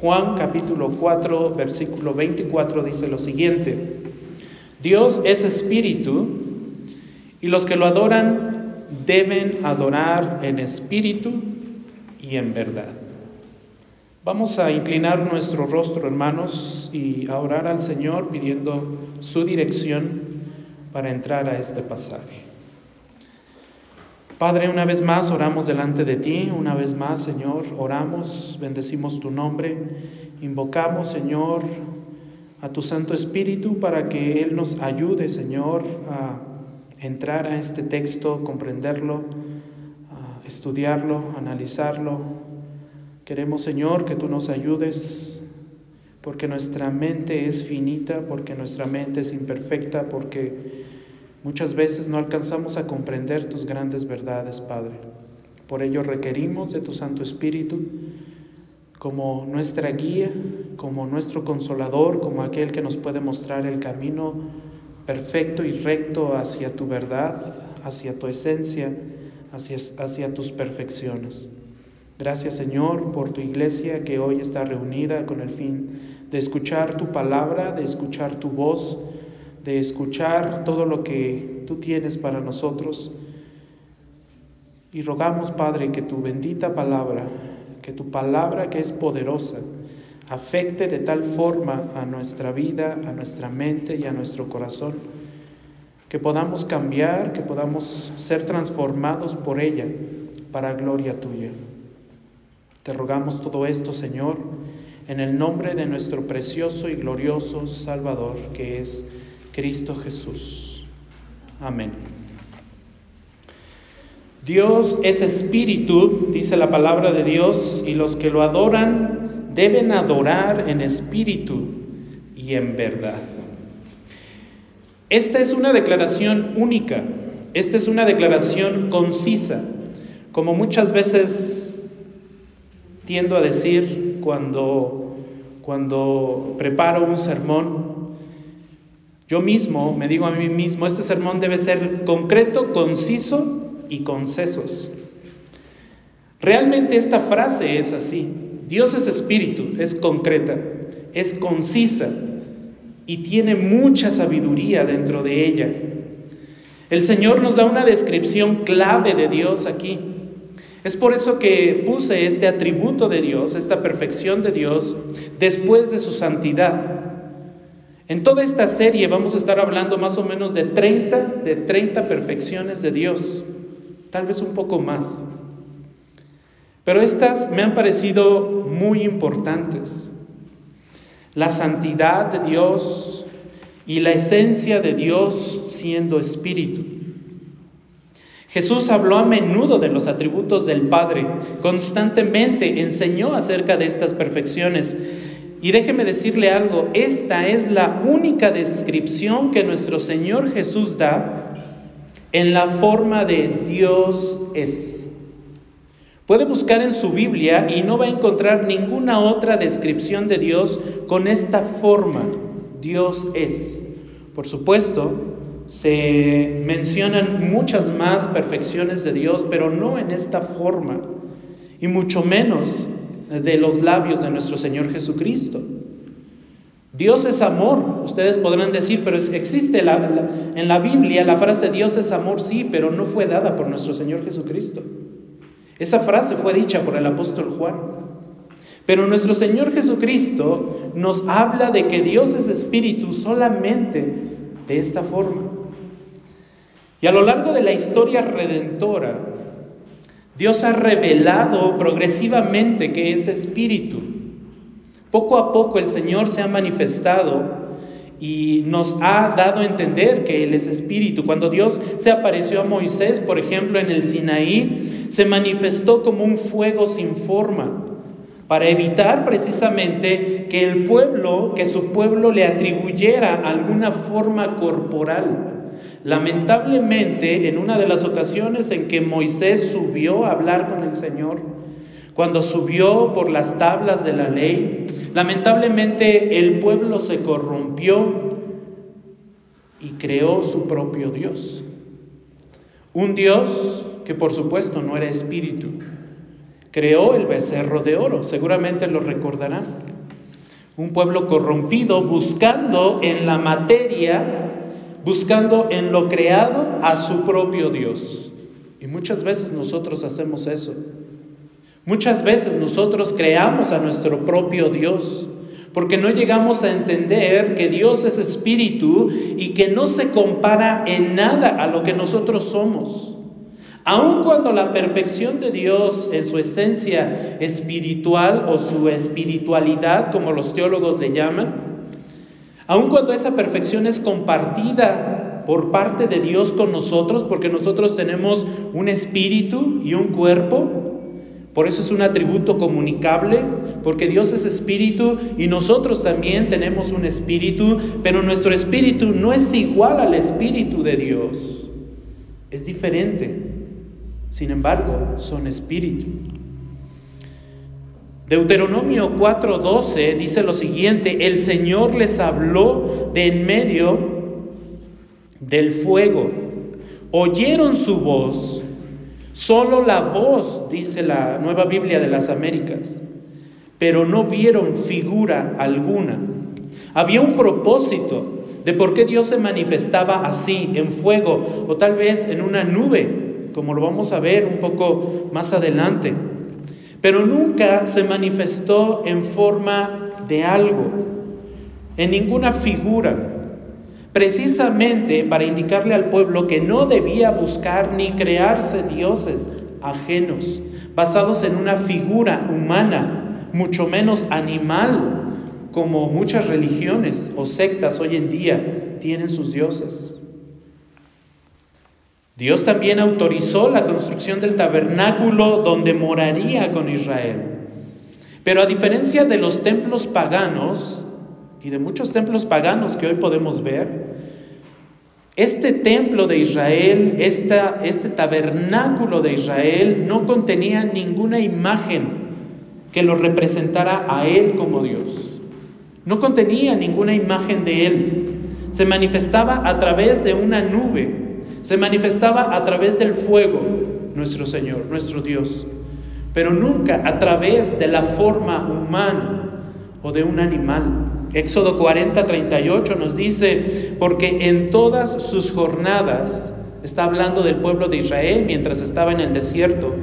Juan capítulo 4, versículo 24 dice lo siguiente, Dios es espíritu y los que lo adoran deben adorar en espíritu y en verdad. Vamos a inclinar nuestro rostro, hermanos, y a orar al Señor pidiendo su dirección para entrar a este pasaje. Padre, una vez más oramos delante de ti, una vez más, Señor, oramos, bendecimos tu nombre, invocamos, Señor, a tu Santo Espíritu para que Él nos ayude, Señor, a entrar a este texto, comprenderlo, estudiarlo, analizarlo. Queremos, Señor, que tú nos ayudes, porque nuestra mente es finita, porque nuestra mente es imperfecta, porque Muchas veces no alcanzamos a comprender tus grandes verdades, Padre. Por ello requerimos de tu Santo Espíritu como nuestra guía, como nuestro consolador, como aquel que nos puede mostrar el camino perfecto y recto hacia tu verdad, hacia tu esencia, hacia, hacia tus perfecciones. Gracias Señor por tu iglesia que hoy está reunida con el fin de escuchar tu palabra, de escuchar tu voz, de escuchar todo lo que tú tienes para nosotros. Y rogamos, Padre, que tu bendita palabra, que tu palabra que es poderosa, afecte de tal forma a nuestra vida, a nuestra mente y a nuestro corazón, que podamos cambiar, que podamos ser transformados por ella para gloria tuya. Te rogamos todo esto, Señor, en el nombre de nuestro precioso y glorioso Salvador, que es Cristo Jesús. Amén. Dios es espíritu, dice la palabra de Dios, y los que lo adoran deben adorar en espíritu y en verdad. Esta es una declaración única, esta es una declaración concisa, como muchas veces tiendo a decir cuando, cuando preparo un sermón, yo mismo me digo a mí mismo, este sermón debe ser concreto, conciso y concesos. Realmente esta frase es así. Dios es espíritu, es concreta, es concisa y tiene mucha sabiduría dentro de ella. El Señor nos da una descripción clave de Dios aquí. Es por eso que puse este atributo de Dios, esta perfección de Dios, después de su santidad. En toda esta serie vamos a estar hablando más o menos de 30, de 30 perfecciones de Dios, tal vez un poco más. Pero estas me han parecido muy importantes. La santidad de Dios y la esencia de Dios siendo espíritu. Jesús habló a menudo de los atributos del Padre, constantemente enseñó acerca de estas perfecciones y déjeme decirle algo, esta es la única descripción que nuestro Señor Jesús da en la forma de Dios es. Puede buscar en su Biblia y no va a encontrar ninguna otra descripción de Dios con esta forma, Dios es. Por supuesto, se mencionan muchas más perfecciones de Dios, pero no en esta forma, y mucho menos de los labios de nuestro Señor Jesucristo. Dios es amor. Ustedes podrán decir, pero existe en la Biblia la frase Dios es amor, sí, pero no fue dada por nuestro Señor Jesucristo. Esa frase fue dicha por el apóstol Juan. Pero nuestro Señor Jesucristo nos habla de que Dios es espíritu solamente de esta forma. Y a lo largo de la historia redentora, Dios ha revelado progresivamente que es espíritu. Poco a poco el Señor se ha manifestado y nos ha dado a entender que Él es espíritu. Cuando Dios se apareció a Moisés, por ejemplo, en el Sinaí, se manifestó como un fuego sin forma para evitar precisamente que el pueblo, que su pueblo le atribuyera alguna forma corporal. Lamentablemente, en una de las ocasiones en que Moisés subió a hablar con el Señor, cuando subió por las tablas de la ley, lamentablemente el pueblo se corrompió y creó su propio Dios. Un Dios que por supuesto no era espíritu. Creó el becerro de oro, seguramente lo recordarán. Un pueblo corrompido buscando en la materia, buscando en lo creado a su propio Dios. Y muchas veces nosotros hacemos eso. Muchas veces nosotros creamos a nuestro propio Dios porque no llegamos a entender que Dios es espíritu y que no se compara en nada a lo que nosotros somos. Aun cuando la perfección de Dios en su esencia espiritual o su espiritualidad, como los teólogos le llaman, aun cuando esa perfección es compartida por parte de Dios con nosotros, porque nosotros tenemos un espíritu y un cuerpo, por eso es un atributo comunicable, porque Dios es espíritu y nosotros también tenemos un espíritu, pero nuestro espíritu no es igual al espíritu de Dios. Es diferente. Sin embargo, son espíritu. Deuteronomio 4:12 dice lo siguiente, el Señor les habló de en medio del fuego. Oyeron su voz Solo la voz, dice la Nueva Biblia de las Américas, pero no vieron figura alguna. Había un propósito de por qué Dios se manifestaba así, en fuego, o tal vez en una nube, como lo vamos a ver un poco más adelante. Pero nunca se manifestó en forma de algo, en ninguna figura precisamente para indicarle al pueblo que no debía buscar ni crearse dioses ajenos, basados en una figura humana, mucho menos animal, como muchas religiones o sectas hoy en día tienen sus dioses. Dios también autorizó la construcción del tabernáculo donde moraría con Israel. Pero a diferencia de los templos paganos, y de muchos templos paganos que hoy podemos ver, este templo de Israel, este tabernáculo de Israel no contenía ninguna imagen que lo representara a Él como Dios. No contenía ninguna imagen de Él. Se manifestaba a través de una nube, se manifestaba a través del fuego, nuestro Señor, nuestro Dios, pero nunca a través de la forma humana o de un animal. Éxodo 40, 38 nos dice, porque en todas sus jornadas, está hablando del pueblo de Israel mientras estaba en el desierto,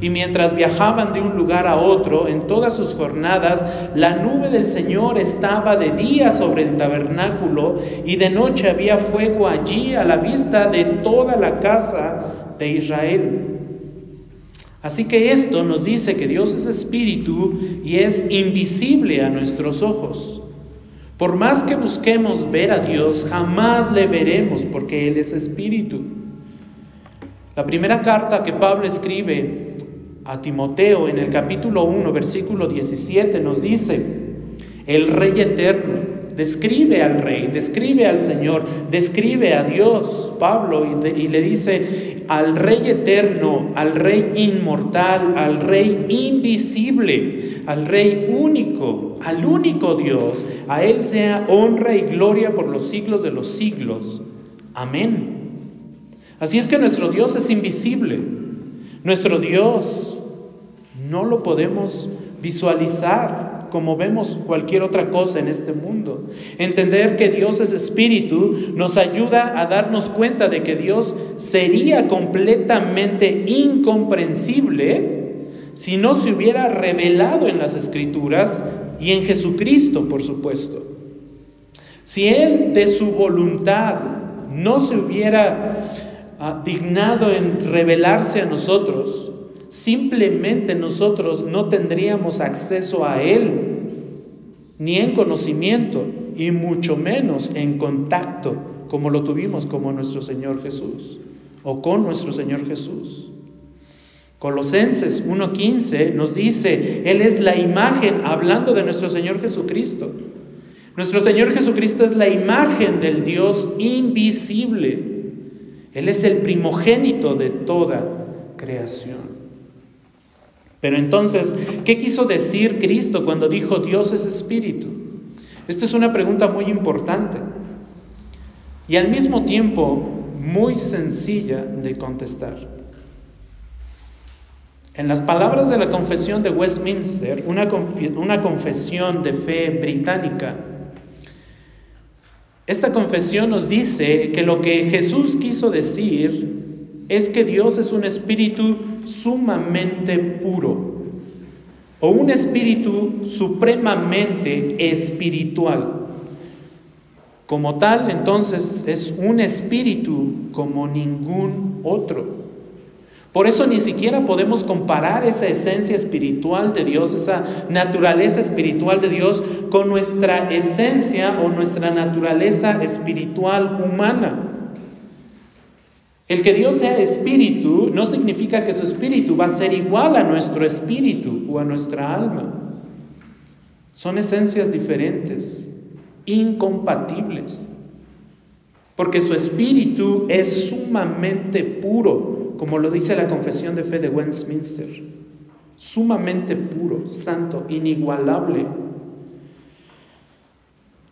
y mientras viajaban de un lugar a otro, en todas sus jornadas, la nube del Señor estaba de día sobre el tabernáculo y de noche había fuego allí a la vista de toda la casa de Israel. Así que esto nos dice que Dios es espíritu y es invisible a nuestros ojos. Por más que busquemos ver a Dios, jamás le veremos porque Él es espíritu. La primera carta que Pablo escribe a Timoteo en el capítulo 1, versículo 17 nos dice, el Rey eterno, describe al Rey, describe al Señor, describe a Dios, Pablo, y, le dice al Rey eterno, al Rey inmortal, al Rey invisible, al Rey único, al único Dios, a Él sea honra y gloria por los siglos de los siglos. Amén. Así es que nuestro Dios es invisible. Nuestro Dios no lo podemos visualizar como vemos cualquier otra cosa en este mundo. Entender que Dios es espíritu nos ayuda a darnos cuenta de que Dios sería completamente incomprensible si no se hubiera revelado en las escrituras y en Jesucristo, por supuesto. Si Él de su voluntad no se hubiera ah, dignado en revelarse a nosotros, simplemente nosotros no tendríamos acceso a Él, ni en conocimiento, y mucho menos en contacto, como lo tuvimos como nuestro Señor Jesús, o con nuestro Señor Jesús. Colosenses 1.15 nos dice, Él es la imagen, hablando de nuestro Señor Jesucristo. Nuestro Señor Jesucristo es la imagen del Dios invisible. Él es el primogénito de toda creación. Pero entonces, ¿qué quiso decir Cristo cuando dijo Dios es espíritu? Esta es una pregunta muy importante y al mismo tiempo muy sencilla de contestar. En las palabras de la confesión de Westminster, una, confesión de fe británica, esta confesión nos dice que lo que Jesús quiso decir es que Dios es un espíritu sumamente puro o un espíritu supremamente espiritual. Como tal, entonces, es un espíritu como ningún otro. Por eso ni siquiera podemos comparar esa esencia espiritual de Dios, esa naturaleza espiritual de Dios, con nuestra esencia o nuestra naturaleza espiritual humana. El que Dios sea espíritu no significa que su espíritu va a ser igual a nuestro espíritu o a nuestra alma. Son esencias diferentes, incompatibles, porque su espíritu es sumamente puro como lo dice la confesión de fe de Westminster, sumamente puro, santo, inigualable.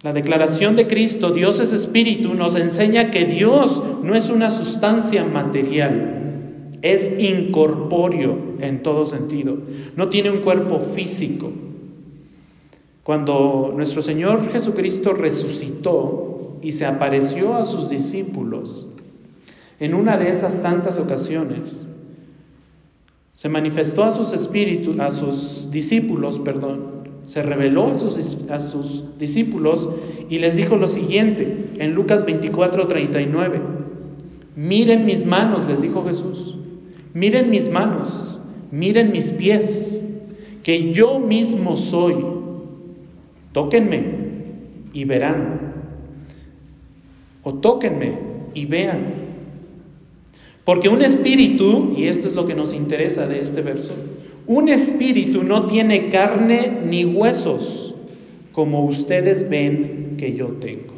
La declaración de Cristo, Dios es espíritu, nos enseña que Dios no es una sustancia material, es incorpóreo en todo sentido, no tiene un cuerpo físico. Cuando nuestro Señor Jesucristo resucitó y se apareció a sus discípulos, en una de esas tantas ocasiones, se manifestó a sus espíritus, a sus discípulos, perdón, se reveló a sus, a sus discípulos y les dijo lo siguiente en Lucas 24, 39. Miren mis manos, les dijo Jesús. Miren mis manos, miren mis pies, que yo mismo soy. Tóquenme y verán. O tóquenme y vean. Porque un espíritu, y esto es lo que nos interesa de este verso, un espíritu no tiene carne ni huesos, como ustedes ven que yo tengo.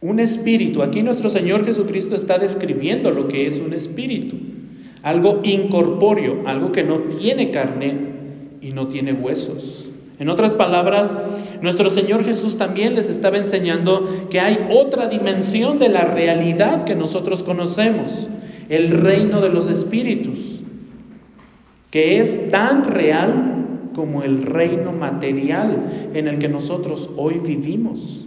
Un espíritu, aquí nuestro Señor Jesucristo está describiendo lo que es un espíritu, algo incorpóreo, algo que no tiene carne y no tiene huesos. En otras palabras, nuestro Señor Jesús también les estaba enseñando que hay otra dimensión de la realidad que nosotros conocemos, el reino de los espíritus, que es tan real como el reino material en el que nosotros hoy vivimos.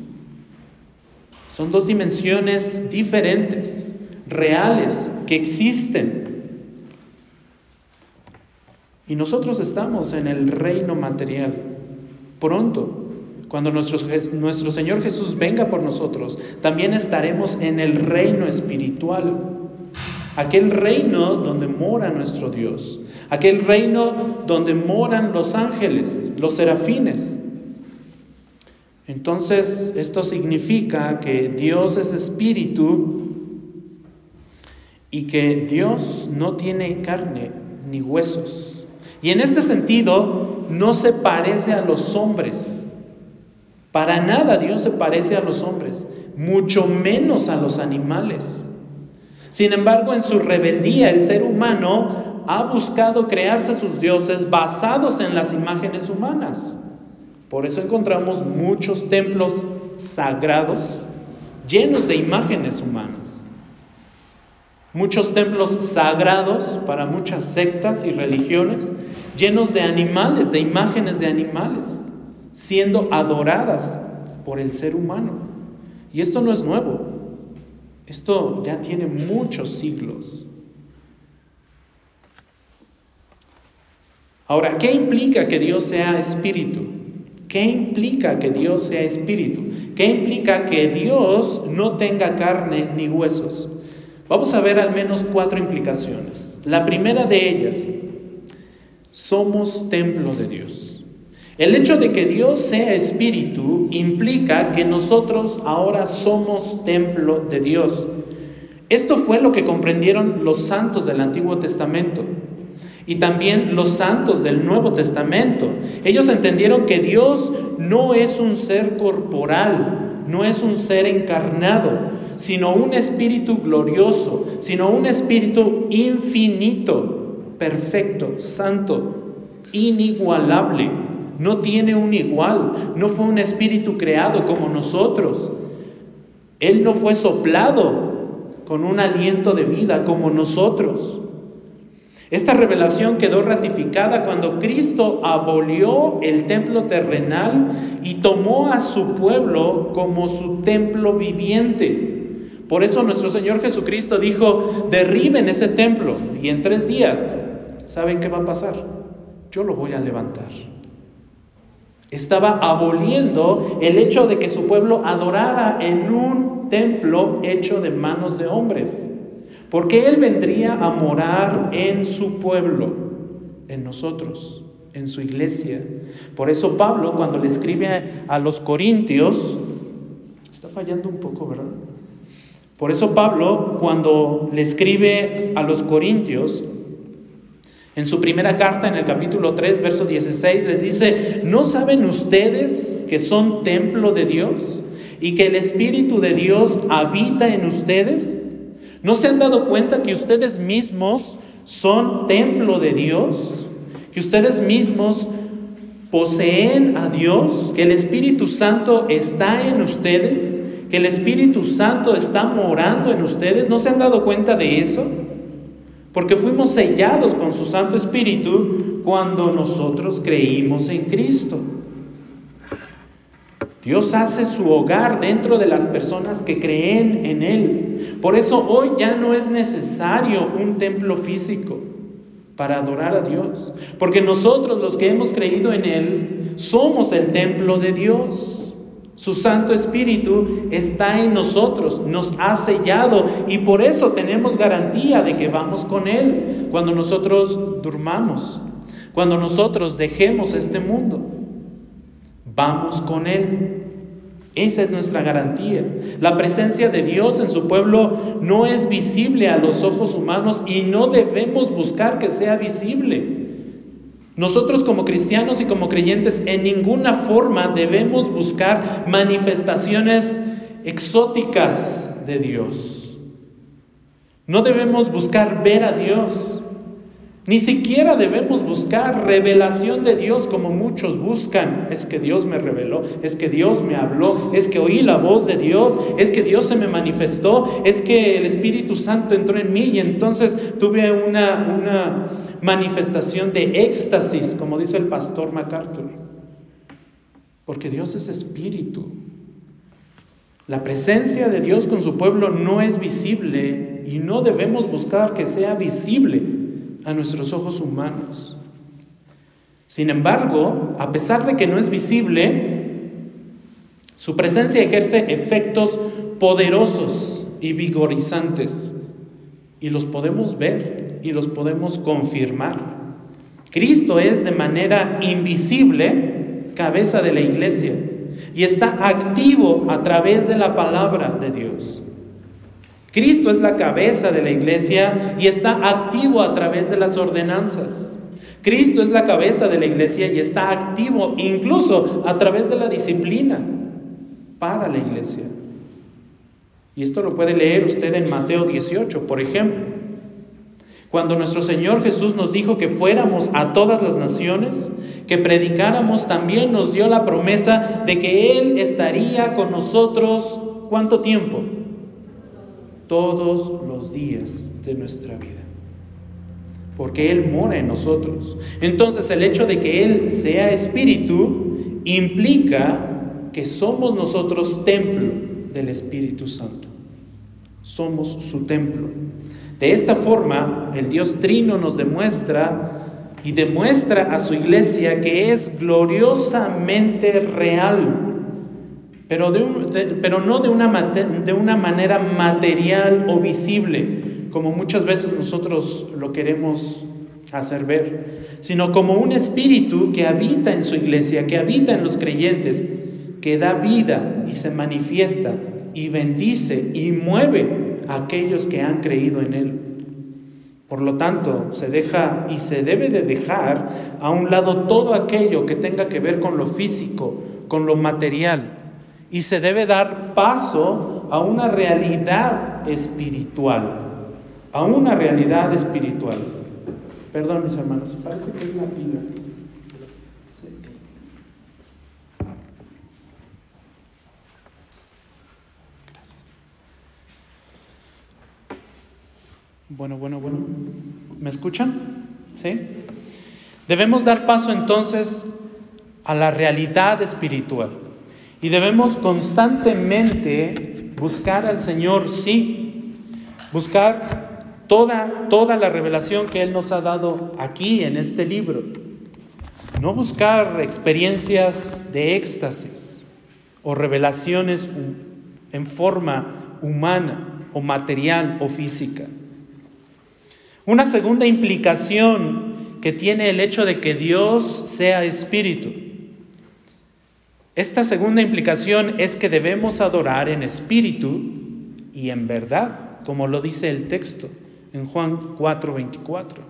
Son dos dimensiones diferentes, reales, que existen. Y nosotros estamos en el reino material pronto. Cuando nuestro, nuestro, Señor Jesús venga por nosotros, también estaremos en el reino espiritual. Aquel reino donde mora nuestro Dios. Aquel reino donde moran los ángeles, los serafines. Entonces, esto significa que Dios es espíritu y que Dios no tiene carne ni huesos. Y en este sentido, no se parece a los hombres. Para nada Dios se parece a los hombres, mucho menos a los animales. Sin embargo, en su rebeldía, el ser humano ha buscado crearse sus dioses basados en las imágenes humanas. Por eso encontramos muchos templos sagrados llenos de imágenes humanas muchos templos sagrados para muchas sectas y religiones, llenos de animales, de imágenes de animales, siendo adoradas por el ser humano. Y esto no es nuevo, esto ya tiene muchos siglos. Ahora, ¿qué implica que Dios sea espíritu? ¿Qué implica que Dios sea espíritu? ¿Qué implica que Dios no tenga carne ni huesos? Vamos a ver al menos cuatro implicaciones. La primera de ellas, somos templo de Dios. El hecho de que Dios sea espíritu implica que nosotros ahora somos templo de Dios. Esto fue lo que comprendieron los santos del Antiguo Testamento y también los santos del Nuevo Testamento. Ellos entendieron que Dios no es un ser corporal, no es un ser encarnado, sino un espíritu glorioso, sino un espíritu infinito, perfecto, santo, inigualable. No tiene un igual, no fue un espíritu creado como nosotros. Él no fue soplado con un aliento de vida como nosotros. Esta revelación quedó ratificada cuando Cristo abolió el templo terrenal y tomó a su pueblo como su templo viviente. Por eso nuestro Señor Jesucristo dijo, derriben ese templo y en tres días, ¿saben qué va a pasar? Yo lo voy a levantar. Estaba aboliendo el hecho de que su pueblo adorara en un templo hecho de manos de hombres. Porque Él vendría a morar en su pueblo, en nosotros, en su iglesia. Por eso Pablo, cuando le escribe a los Corintios, está fallando un poco, ¿verdad? Por eso Pablo, cuando le escribe a los Corintios, en su primera carta, en el capítulo 3, verso 16, les dice, ¿no saben ustedes que son templo de Dios y que el Espíritu de Dios habita en ustedes? ¿No se han dado cuenta que ustedes mismos son templo de Dios? Que ustedes mismos poseen a Dios, que el Espíritu Santo está en ustedes, que el Espíritu Santo está morando en ustedes. ¿No se han dado cuenta de eso? Porque fuimos sellados con su Santo Espíritu cuando nosotros creímos en Cristo. Dios hace su hogar dentro de las personas que creen en Él. Por eso hoy ya no es necesario un templo físico para adorar a Dios. Porque nosotros los que hemos creído en Él somos el templo de Dios. Su Santo Espíritu está en nosotros, nos ha sellado y por eso tenemos garantía de que vamos con Él cuando nosotros durmamos, cuando nosotros dejemos este mundo. Vamos con Él. Esa es nuestra garantía. La presencia de Dios en su pueblo no es visible a los ojos humanos y no debemos buscar que sea visible. Nosotros como cristianos y como creyentes en ninguna forma debemos buscar manifestaciones exóticas de Dios. No debemos buscar ver a Dios. Ni siquiera debemos buscar revelación de Dios como muchos buscan. Es que Dios me reveló, es que Dios me habló, es que oí la voz de Dios, es que Dios se me manifestó, es que el Espíritu Santo entró en mí y entonces tuve una, una manifestación de éxtasis, como dice el pastor MacArthur. Porque Dios es espíritu. La presencia de Dios con su pueblo no es visible y no debemos buscar que sea visible a nuestros ojos humanos. Sin embargo, a pesar de que no es visible, su presencia ejerce efectos poderosos y vigorizantes y los podemos ver y los podemos confirmar. Cristo es de manera invisible cabeza de la iglesia y está activo a través de la palabra de Dios. Cristo es la cabeza de la iglesia y está activo a través de las ordenanzas. Cristo es la cabeza de la iglesia y está activo incluso a través de la disciplina para la iglesia. Y esto lo puede leer usted en Mateo 18, por ejemplo. Cuando nuestro Señor Jesús nos dijo que fuéramos a todas las naciones, que predicáramos, también nos dio la promesa de que Él estaría con nosotros ¿cuánto tiempo? Todos los días de nuestra vida. Porque Él mora en nosotros. Entonces el hecho de que Él sea espíritu implica que somos nosotros templo del Espíritu Santo. Somos su templo. De esta forma, el Dios Trino nos demuestra y demuestra a su iglesia que es gloriosamente real pero, pero no de una, de una manera material o visible, como muchas veces nosotros lo queremos hacer ver, sino como un espíritu que habita en su iglesia, que habita en los creyentes, que da vida y se manifiesta y bendice y mueve a aquellos que han creído en él. Por lo tanto, se deja y se debe de dejar a un lado todo aquello que tenga que ver con lo físico, con lo material, y se debe dar paso a una realidad espiritual, a una realidad espiritual. Perdón, mis hermanos, parece que es la pila. Gracias. Bueno, bueno, bueno. ¿Me escuchan? ¿Sí? Debemos dar paso entonces a la realidad espiritual y debemos constantemente buscar al Señor, sí, buscar toda, toda la revelación que Él nos ha dado aquí en este libro. No buscar experiencias de éxtasis o revelaciones en forma humana o material o física. Una segunda implicación que tiene el hecho de que Dios sea espíritu. Esta segunda implicación es que debemos adorar en espíritu y en verdad, como lo dice el texto en Juan 4:24.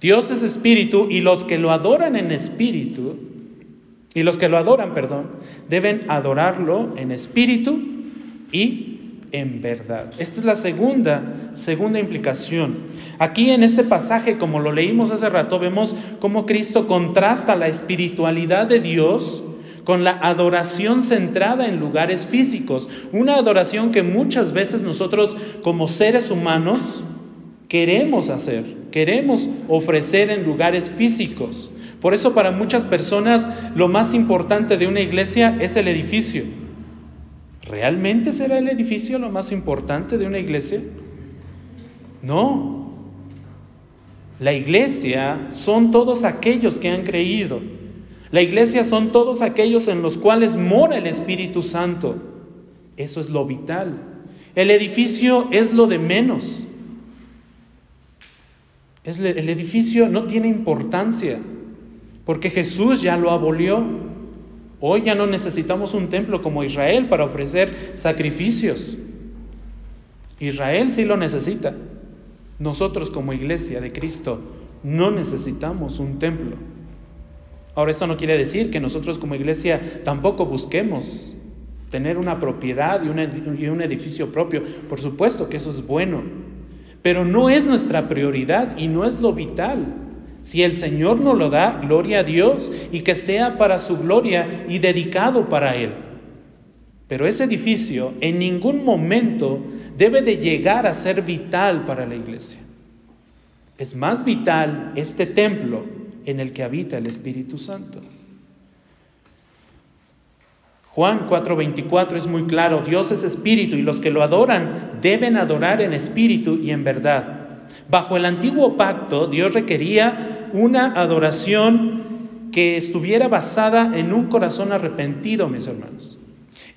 Dios es espíritu y los que lo adoran en espíritu, y los que lo adoran, perdón, deben adorarlo en espíritu y en verdad. Esta es la segunda, segunda implicación. Aquí en este pasaje, como lo leímos hace rato, vemos cómo Cristo contrasta la espiritualidad de Dios con la adoración centrada en lugares físicos. Una adoración que muchas veces nosotros como seres humanos queremos hacer, queremos ofrecer en lugares físicos. Por eso para muchas personas lo más importante de una iglesia es el edificio. ¿Realmente será el edificio lo más importante de una iglesia? No. La iglesia son todos aquellos que han creído. La iglesia son todos aquellos en los cuales mora el Espíritu Santo. Eso es lo vital. El edificio es lo de menos. el edificio no tiene importancia porque Jesús ya lo abolió. Hoy ya no necesitamos un templo como Israel para ofrecer sacrificios. Israel sí lo necesita. Nosotros como iglesia de Cristo no necesitamos un templo. Ahora esto no quiere decir que nosotros como iglesia tampoco busquemos tener una propiedad y un edificio propio. Por supuesto que eso es bueno, pero no es nuestra prioridad y no es lo vital. Si el Señor nos lo da, gloria a Dios y que sea para su gloria y dedicado para Él. Pero ese edificio en ningún momento debe de llegar a ser vital para la iglesia. Es más vital este templo en el que habita el Espíritu Santo. Juan 4:24 es muy claro, Dios es espíritu y los que lo adoran deben adorar en espíritu y en verdad. Bajo el antiguo pacto, Dios requería una adoración que estuviera basada en un corazón arrepentido, mis hermanos.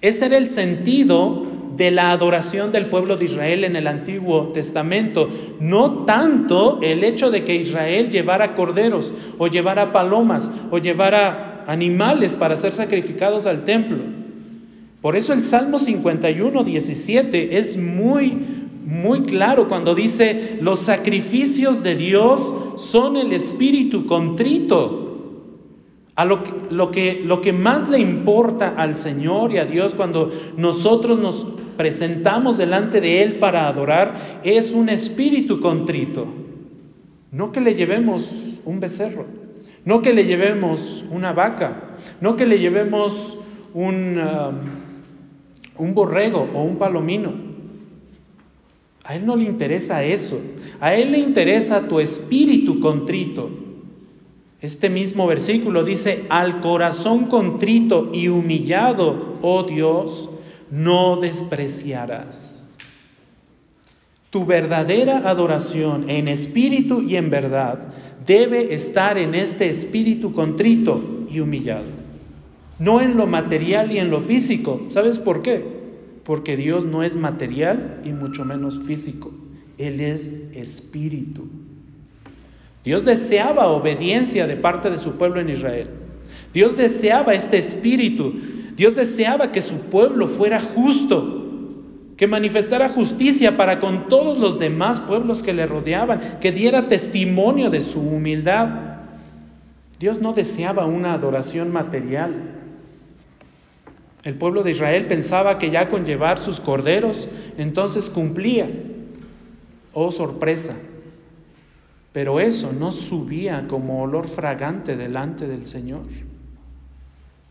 Ese era el sentido de la adoración del pueblo de Israel en el Antiguo Testamento. No tanto el hecho de que Israel llevara corderos o llevara palomas o llevara animales para ser sacrificados al templo. Por eso el Salmo 51, 17 es muy, muy claro cuando dice, los sacrificios de Dios son el espíritu contrito. A lo que, lo, que, lo que más le importa al Señor y a Dios cuando nosotros nos presentamos delante de Él para adorar es un espíritu contrito. No que le llevemos un becerro, no que le llevemos una vaca, no que le llevemos un, um, un borrego o un palomino. A Él no le interesa eso. A Él le interesa tu espíritu contrito. Este mismo versículo dice, al corazón contrito y humillado, oh Dios, no despreciarás. Tu verdadera adoración en espíritu y en verdad debe estar en este espíritu contrito y humillado. No en lo material y en lo físico. ¿Sabes por qué? porque Dios no es material y mucho menos físico, Él es espíritu. Dios deseaba obediencia de parte de su pueblo en Israel. Dios deseaba este espíritu. Dios deseaba que su pueblo fuera justo, que manifestara justicia para con todos los demás pueblos que le rodeaban, que diera testimonio de su humildad. Dios no deseaba una adoración material. El pueblo de Israel pensaba que ya con llevar sus corderos, entonces cumplía. Oh sorpresa. Pero eso no subía como olor fragante delante del Señor.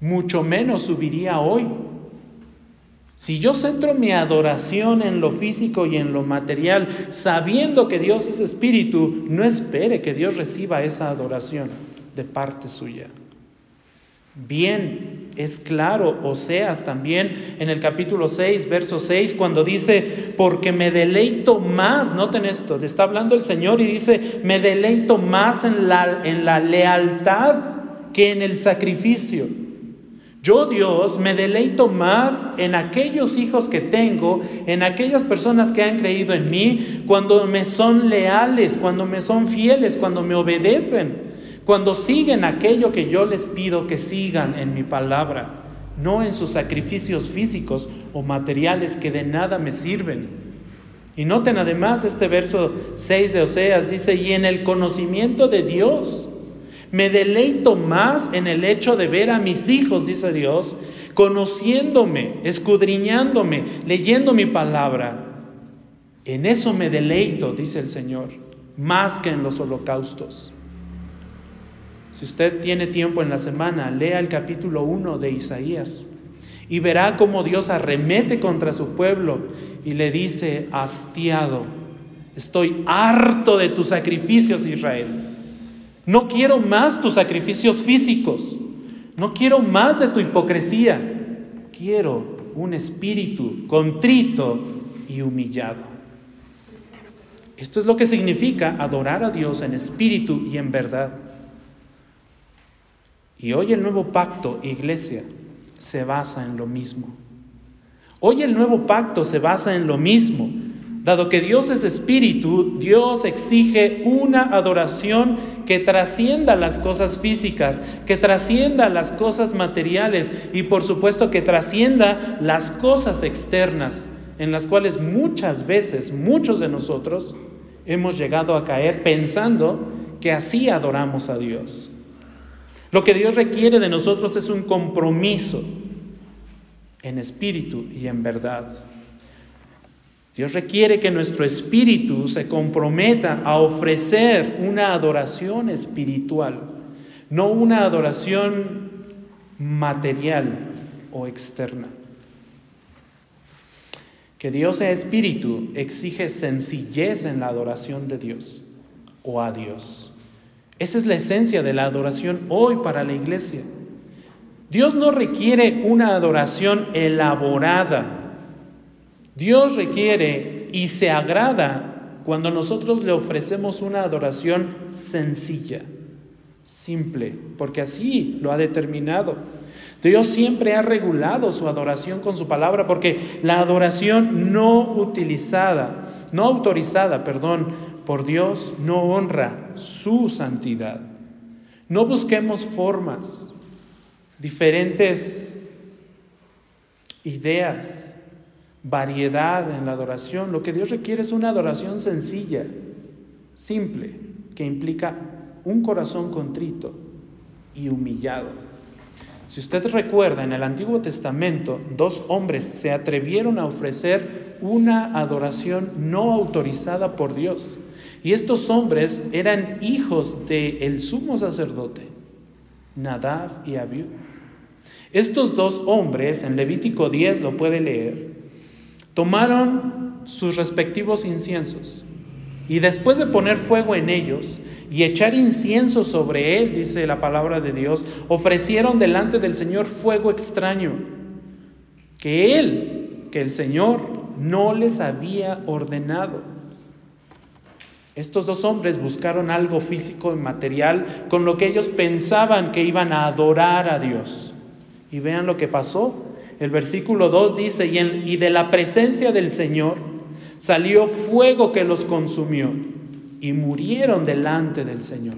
Mucho menos subiría hoy. Si yo centro mi adoración en lo físico y en lo material, sabiendo que Dios es espíritu, no espere que Dios reciba esa adoración de parte suya. Bien, es claro, Oseas también en el capítulo 6, verso 6, cuando dice, porque me deleito más, noten esto, está hablando el Señor y dice, me deleito más en la, en la lealtad que en el sacrificio. Yo Dios me deleito más en aquellos hijos que tengo, en aquellas personas que han creído en mí, cuando me son leales, cuando me son fieles, cuando me obedecen, cuando siguen aquello que yo les pido que sigan en mi palabra, no en sus sacrificios físicos o materiales que de nada me sirven. Y noten además este verso 6 de Oseas, dice, y en el conocimiento de Dios me deleito más en el hecho de ver a mis hijos, dice Dios, conociéndome, escudriñándome, leyendo mi palabra. En eso me deleito, dice el Señor, más que en los holocaustos. Si usted tiene tiempo en la semana, lea el capítulo 1 de Isaías y verá cómo Dios arremete contra su pueblo y le dice, hastiado, estoy harto de tus sacrificios, Israel. No quiero más tus sacrificios físicos. No quiero más de tu hipocresía. Quiero un espíritu contrito y humillado. Esto es lo que significa adorar a Dios en espíritu y en verdad. Y hoy el nuevo pacto, iglesia, se basa en lo mismo. Hoy el nuevo pacto se basa en lo mismo. Dado que Dios es espíritu, Dios exige una adoración que trascienda las cosas físicas, que trascienda las cosas materiales y por supuesto que trascienda las cosas externas, en las cuales muchas veces muchos de nosotros hemos llegado a caer pensando que así adoramos a Dios. Lo que Dios requiere de nosotros es un compromiso en espíritu y en verdad. Dios requiere que nuestro espíritu se comprometa a ofrecer una adoración espiritual, no una adoración material o externa. Que Dios sea espíritu exige sencillez en la adoración de Dios o a Dios. Esa es la esencia de la adoración hoy para la iglesia. Dios no requiere una adoración elaborada Dios requiere y se agrada cuando nosotros le ofrecemos una adoración sencilla, simple, porque así lo ha determinado. Dios siempre ha regulado su adoración con su palabra, porque la adoración no utilizada, no autorizada, perdón, por Dios no honra su santidad. No busquemos formas, diferentes ideas, variedad en la adoración. Lo que Dios requiere es una adoración sencilla, simple, que implica un corazón contrito y humillado. Si usted recuerda, en el Antiguo Testamento, dos hombres se atrevieron a ofrecer una adoración no autorizada por Dios. Y estos hombres eran hijos del sumo sacerdote, Nadab y Abiú. Estos dos hombres, en Levítico 10 lo puede leer, tomaron sus respectivos inciensos y después de poner fuego en ellos y echar incienso sobre él, dice la palabra de Dios, ofrecieron delante del Señor fuego extraño que él, que el Señor no les había ordenado. Estos dos hombres buscaron algo físico y material con lo que ellos pensaban que iban a adorar a Dios. Y vean lo que pasó. El versículo 2 dice, y, y de la presencia del Señor salió fuego que los consumió y murieron delante del Señor.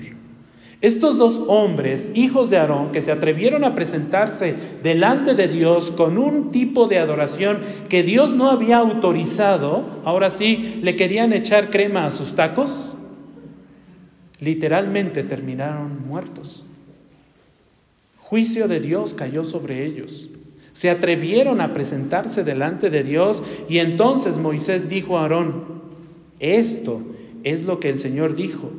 Estos dos hombres, hijos de Aarón, que se atrevieron a presentarse delante de Dios con un tipo de adoración que Dios no había autorizado, ahora sí le querían echar crema a sus tacos, literalmente terminaron muertos. Juicio de Dios cayó sobre ellos. Se atrevieron a presentarse delante de Dios y entonces Moisés dijo a Aarón, esto es lo que el Señor dijo.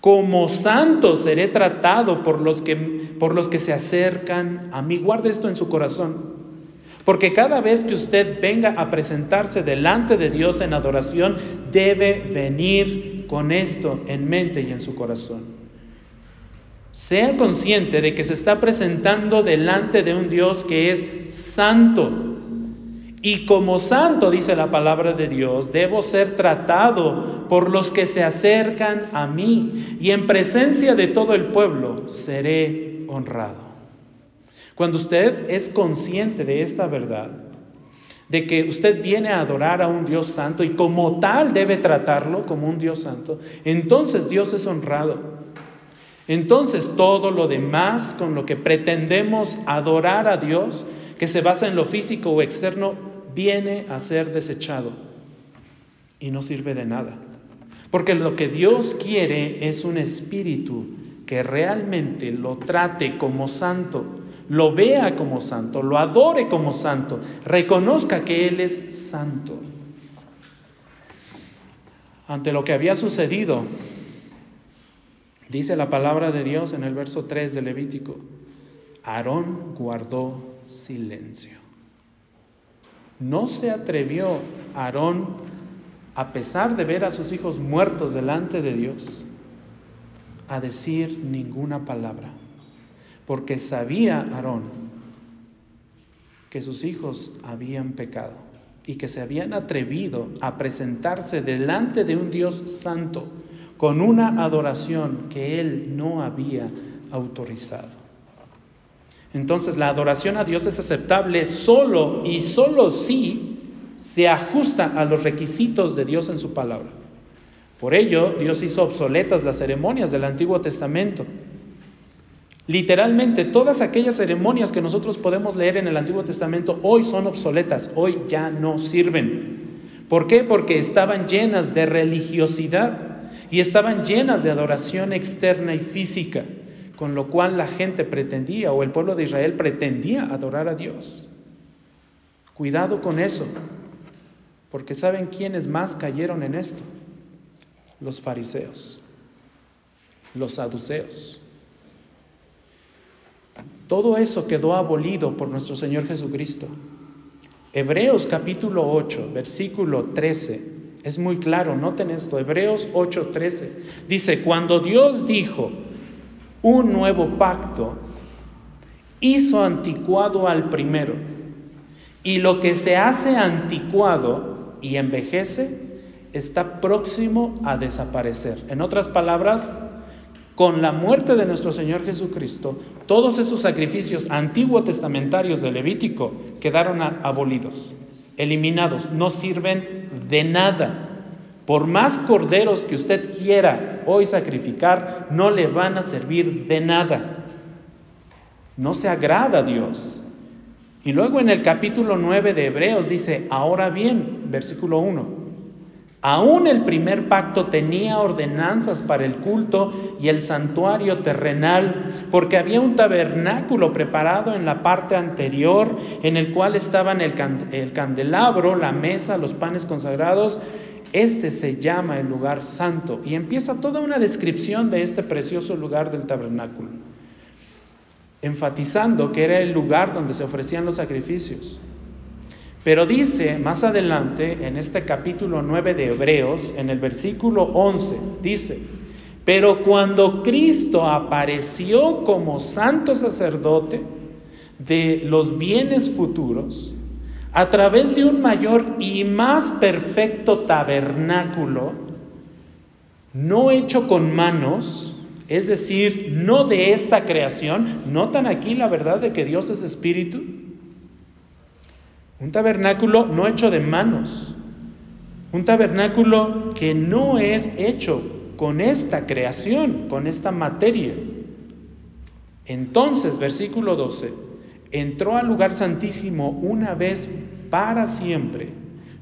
Como santo seré tratado por los que, por los que se acercan a mí. Guarde esto en su corazón. Porque cada vez que usted venga a presentarse delante de Dios en adoración, debe venir con esto en mente y en su corazón. Sea consciente de que se está presentando delante de un Dios que es santo. Y como santo, dice la palabra de Dios, debo ser tratado por los que se acercan a mí. Y en presencia de todo el pueblo seré honrado. Cuando usted es consciente de esta verdad, de que usted viene a adorar a un Dios santo y como tal debe tratarlo como un Dios santo, entonces Dios es honrado. Entonces todo lo demás con lo que pretendemos adorar a Dios, que se basa en lo físico o externo, viene a ser desechado y no sirve de nada. Porque lo que Dios quiere es un espíritu que realmente lo trate como santo lo vea como santo, lo adore como santo, reconozca que Él es santo. Ante lo que había sucedido, dice la palabra de Dios en el verso 3 de Levítico, Aarón guardó silencio. No se atrevió Aarón, a pesar de ver a sus hijos muertos delante de Dios, a decir ninguna palabra porque sabía Aarón que sus hijos habían pecado y que se habían atrevido a presentarse delante de un Dios santo con una adoración que él no había autorizado. Entonces la adoración a Dios es aceptable solo y solo si se ajusta a los requisitos de Dios en su palabra. Por ello, Dios hizo obsoletas las ceremonias del Antiguo Testamento Literalmente, todas aquellas ceremonias que nosotros podemos leer en el Antiguo Testamento hoy son obsoletas, hoy ya no sirven. ¿Por qué? Porque estaban llenas de religiosidad y estaban llenas de adoración externa y física, con lo cual la gente pretendía o el pueblo de Israel pretendía adorar a Dios. Cuidado con eso, porque ¿saben quiénes más cayeron en esto? Los fariseos, los saduceos. Todo eso quedó abolido por nuestro Señor Jesucristo. Hebreos capítulo 8, versículo 13, es muy claro, noten esto, Hebreos 8, 13, dice, cuando Dios dijo un nuevo pacto, hizo anticuado al primero, y lo que se hace anticuado y envejece está próximo a desaparecer. En otras palabras, con la muerte de nuestro Señor Jesucristo, todos esos sacrificios antiguo testamentarios de Levítico quedaron abolidos, eliminados, no sirven de nada. Por más corderos que usted quiera hoy sacrificar, no le van a servir de nada. No se agrada a Dios. Y luego en el capítulo 9 de Hebreos dice, ahora bien, versículo 1, Aún el primer pacto tenía ordenanzas para el culto y el santuario terrenal, porque había un tabernáculo preparado en la parte anterior, en el cual estaban el, candelabro, la mesa, los panes consagrados. Este se llama el lugar santo y empieza toda una descripción de este precioso lugar del tabernáculo, enfatizando que era el lugar donde se ofrecían los sacrificios. Pero dice más adelante, en este capítulo 9 de Hebreos, en el versículo 11, dice, pero cuando Cristo apareció como santo sacerdote de los bienes futuros, a través de un mayor y más perfecto tabernáculo, no hecho con manos, es decir, no de esta creación, notan aquí la verdad de que Dios es espíritu, un tabernáculo no hecho de manos. Un tabernáculo que no es hecho con esta creación, con esta materia. Entonces, versículo 12, entró al lugar santísimo una vez para siempre,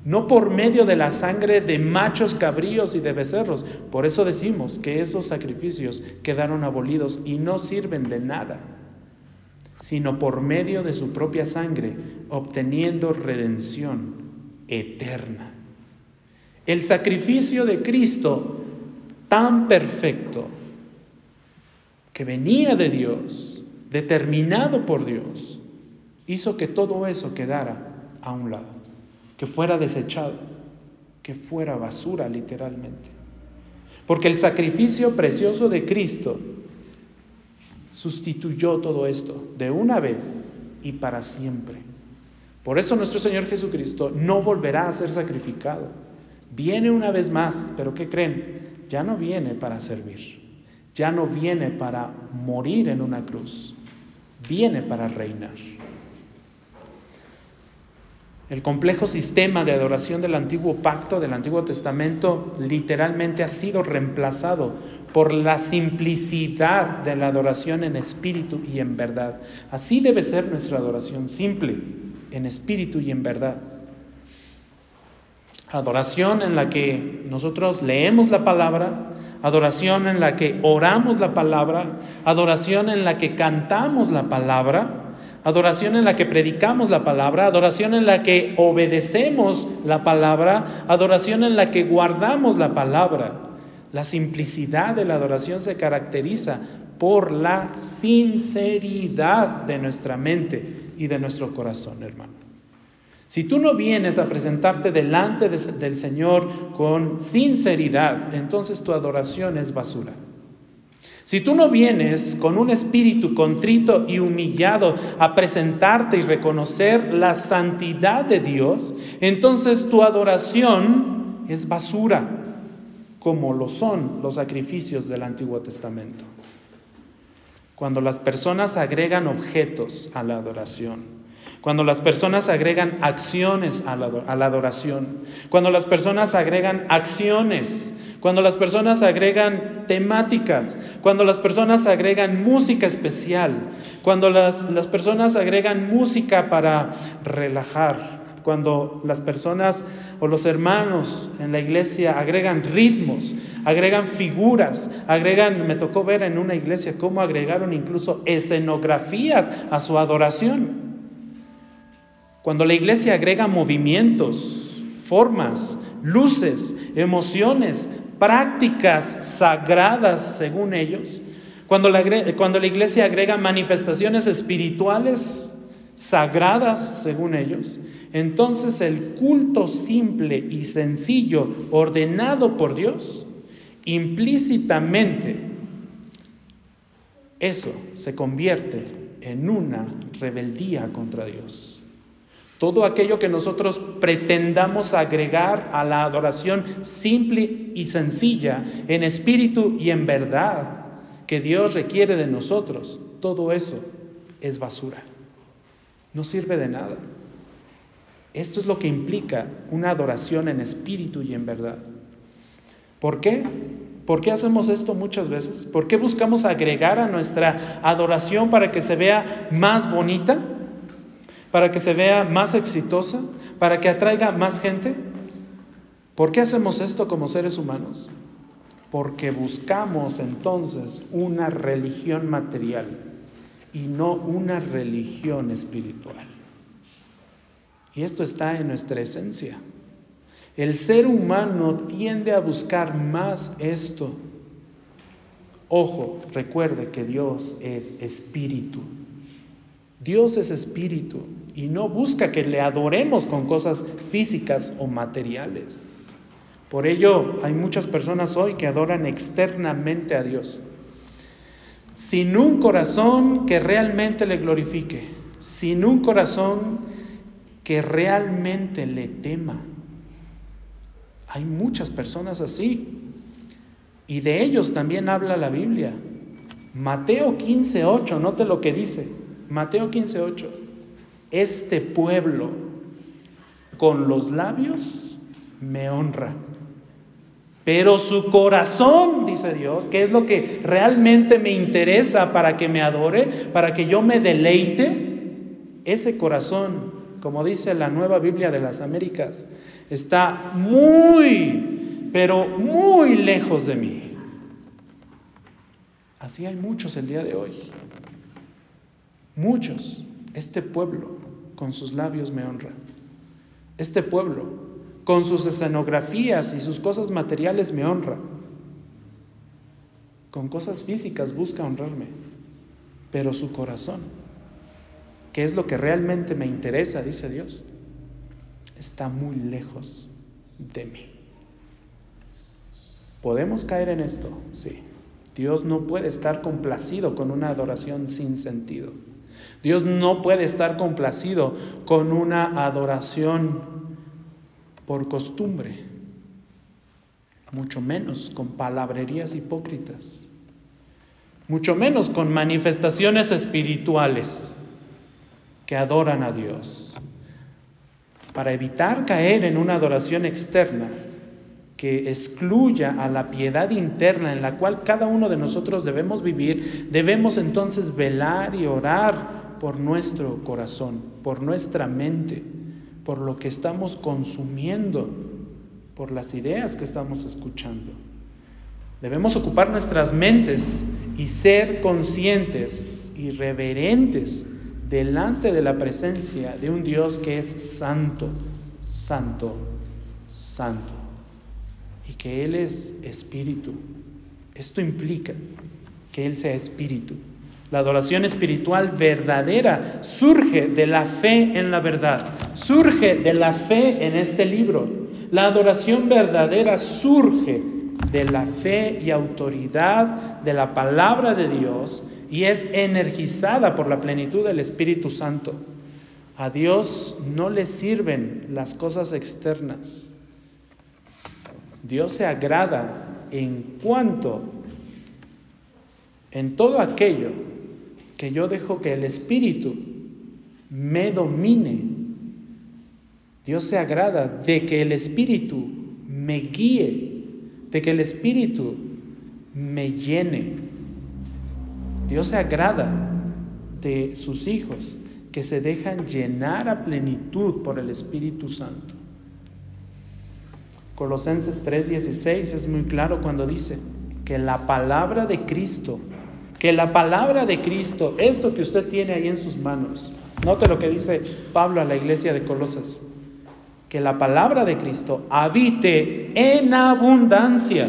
no por medio de la sangre de machos cabríos y de becerros. Por eso decimos que esos sacrificios quedaron abolidos y no sirven de nada sino por medio de su propia sangre, obteniendo redención eterna. El sacrificio de Cristo, tan perfecto, que venía de Dios, determinado por Dios, hizo que todo eso quedara a un lado, que fuera desechado, que fuera basura literalmente. Porque el sacrificio precioso de Cristo sustituyó todo esto de una vez y para siempre. Por eso nuestro Señor Jesucristo no volverá a ser sacrificado. Viene una vez más, pero ¿qué creen? Ya no viene para servir, ya no viene para morir en una cruz, viene para reinar. El complejo sistema de adoración del antiguo pacto, del Antiguo Testamento, literalmente ha sido reemplazado por la simplicidad de la adoración en espíritu y en verdad. Así debe ser nuestra adoración, simple, en espíritu y en verdad. Adoración en la que nosotros leemos la palabra, adoración en la que oramos la palabra, adoración en la que cantamos la palabra adoración en la que predicamos la palabra, adoración en la que obedecemos la palabra, adoración en la que guardamos la palabra. La simplicidad de la adoración se caracteriza por la sinceridad de nuestra mente y de nuestro corazón, hermano. Si tú no vienes a presentarte delante del Señor con sinceridad, entonces tu adoración es basura. Si tú no vienes con un espíritu contrito y humillado a presentarte y reconocer la santidad de Dios, entonces tu adoración es basura, como lo son los sacrificios del Antiguo Testamento. Cuando las personas agregan objetos a la adoración, cuando las personas agregan acciones a la, adoración, cuando las personas agregan acciones cuando las personas agregan temáticas, cuando las personas agregan música especial, cuando las, las personas agregan música para relajar, cuando las personas o los hermanos en la iglesia agregan ritmos, agregan figuras, agregan, me tocó ver en una iglesia cómo agregaron incluso escenografías a su adoración. Cuando la iglesia agrega movimientos, formas, luces, emociones, prácticas sagradas según ellos, cuando la, iglesia agrega manifestaciones espirituales sagradas según ellos, entonces el culto simple y sencillo ordenado por Dios, implícitamente, eso se convierte en una rebeldía contra Dios. Todo aquello que nosotros pretendamos agregar a la adoración simple y sencilla, en espíritu y en verdad, que Dios requiere de nosotros, todo eso es basura. No sirve de nada. Esto es lo que implica una adoración en espíritu y en verdad. ¿Por qué? ¿Por qué hacemos esto muchas veces? ¿Por qué buscamos agregar a nuestra adoración para que se vea más bonita? Para que se vea más exitosa, para que atraiga más gente. ¿Por qué hacemos esto como seres humanos? Porque buscamos entonces una religión material y no una religión espiritual. Y esto está en nuestra esencia. El ser humano tiende a buscar más esto. Ojo, recuerde que Dios es espíritu. Dios es espíritu y no busca que le adoremos con cosas físicas o materiales. Por ello hay muchas personas hoy que adoran externamente a Dios, sin un corazón que realmente le glorifique, sin un corazón que realmente le tema. Hay muchas personas así y de ellos también habla la Biblia. Mateo 15:8, note lo que dice. Mateo 15:8, este pueblo con los labios me honra, pero su corazón, dice Dios, que es lo que realmente me interesa para que me adore, para que yo me deleite, ese corazón, como dice la nueva Biblia de las Américas, está muy, pero muy lejos de mí. Así hay muchos el día de hoy. Muchos, este pueblo con sus labios me honra. Este pueblo con sus escenografías y sus cosas materiales me honra. Con cosas físicas busca honrarme, pero su corazón, que es lo que realmente me interesa, dice Dios, está muy lejos de mí. ¿Podemos caer en esto? Sí. Dios no puede estar complacido con una adoración sin sentido. Dios no puede estar complacido con una adoración por costumbre, mucho menos con palabrerías hipócritas, mucho menos con manifestaciones espirituales que adoran a Dios. Para evitar caer en una adoración externa, que excluya a la piedad interna en la cual cada uno de nosotros debemos vivir, debemos entonces velar y orar por nuestro corazón, por nuestra mente, por lo que estamos consumiendo, por las ideas que estamos escuchando. Debemos ocupar nuestras mentes y ser conscientes y reverentes delante de la presencia de un Dios que es santo, santo, santo y que Él es espíritu. Esto implica que Él sea espíritu. La adoración espiritual verdadera surge de la fe en la verdad, surge de la fe en este libro. La adoración verdadera surge de la fe y autoridad de la palabra de Dios y es energizada por la plenitud del Espíritu Santo. A Dios no le sirven las cosas externas. Dios se agrada en cuanto, en todo aquello que yo dejo que el Espíritu me domine. Dios se agrada de que el Espíritu me guíe, de que el Espíritu me llene. Dios se agrada de sus hijos que se dejan llenar a plenitud por el Espíritu Santo. Colosenses 3:16 es muy claro cuando dice que la palabra de Cristo, que la palabra de Cristo, esto que usted tiene ahí en sus manos, note lo que dice Pablo a la iglesia de Colosas, que la palabra de Cristo habite en abundancia,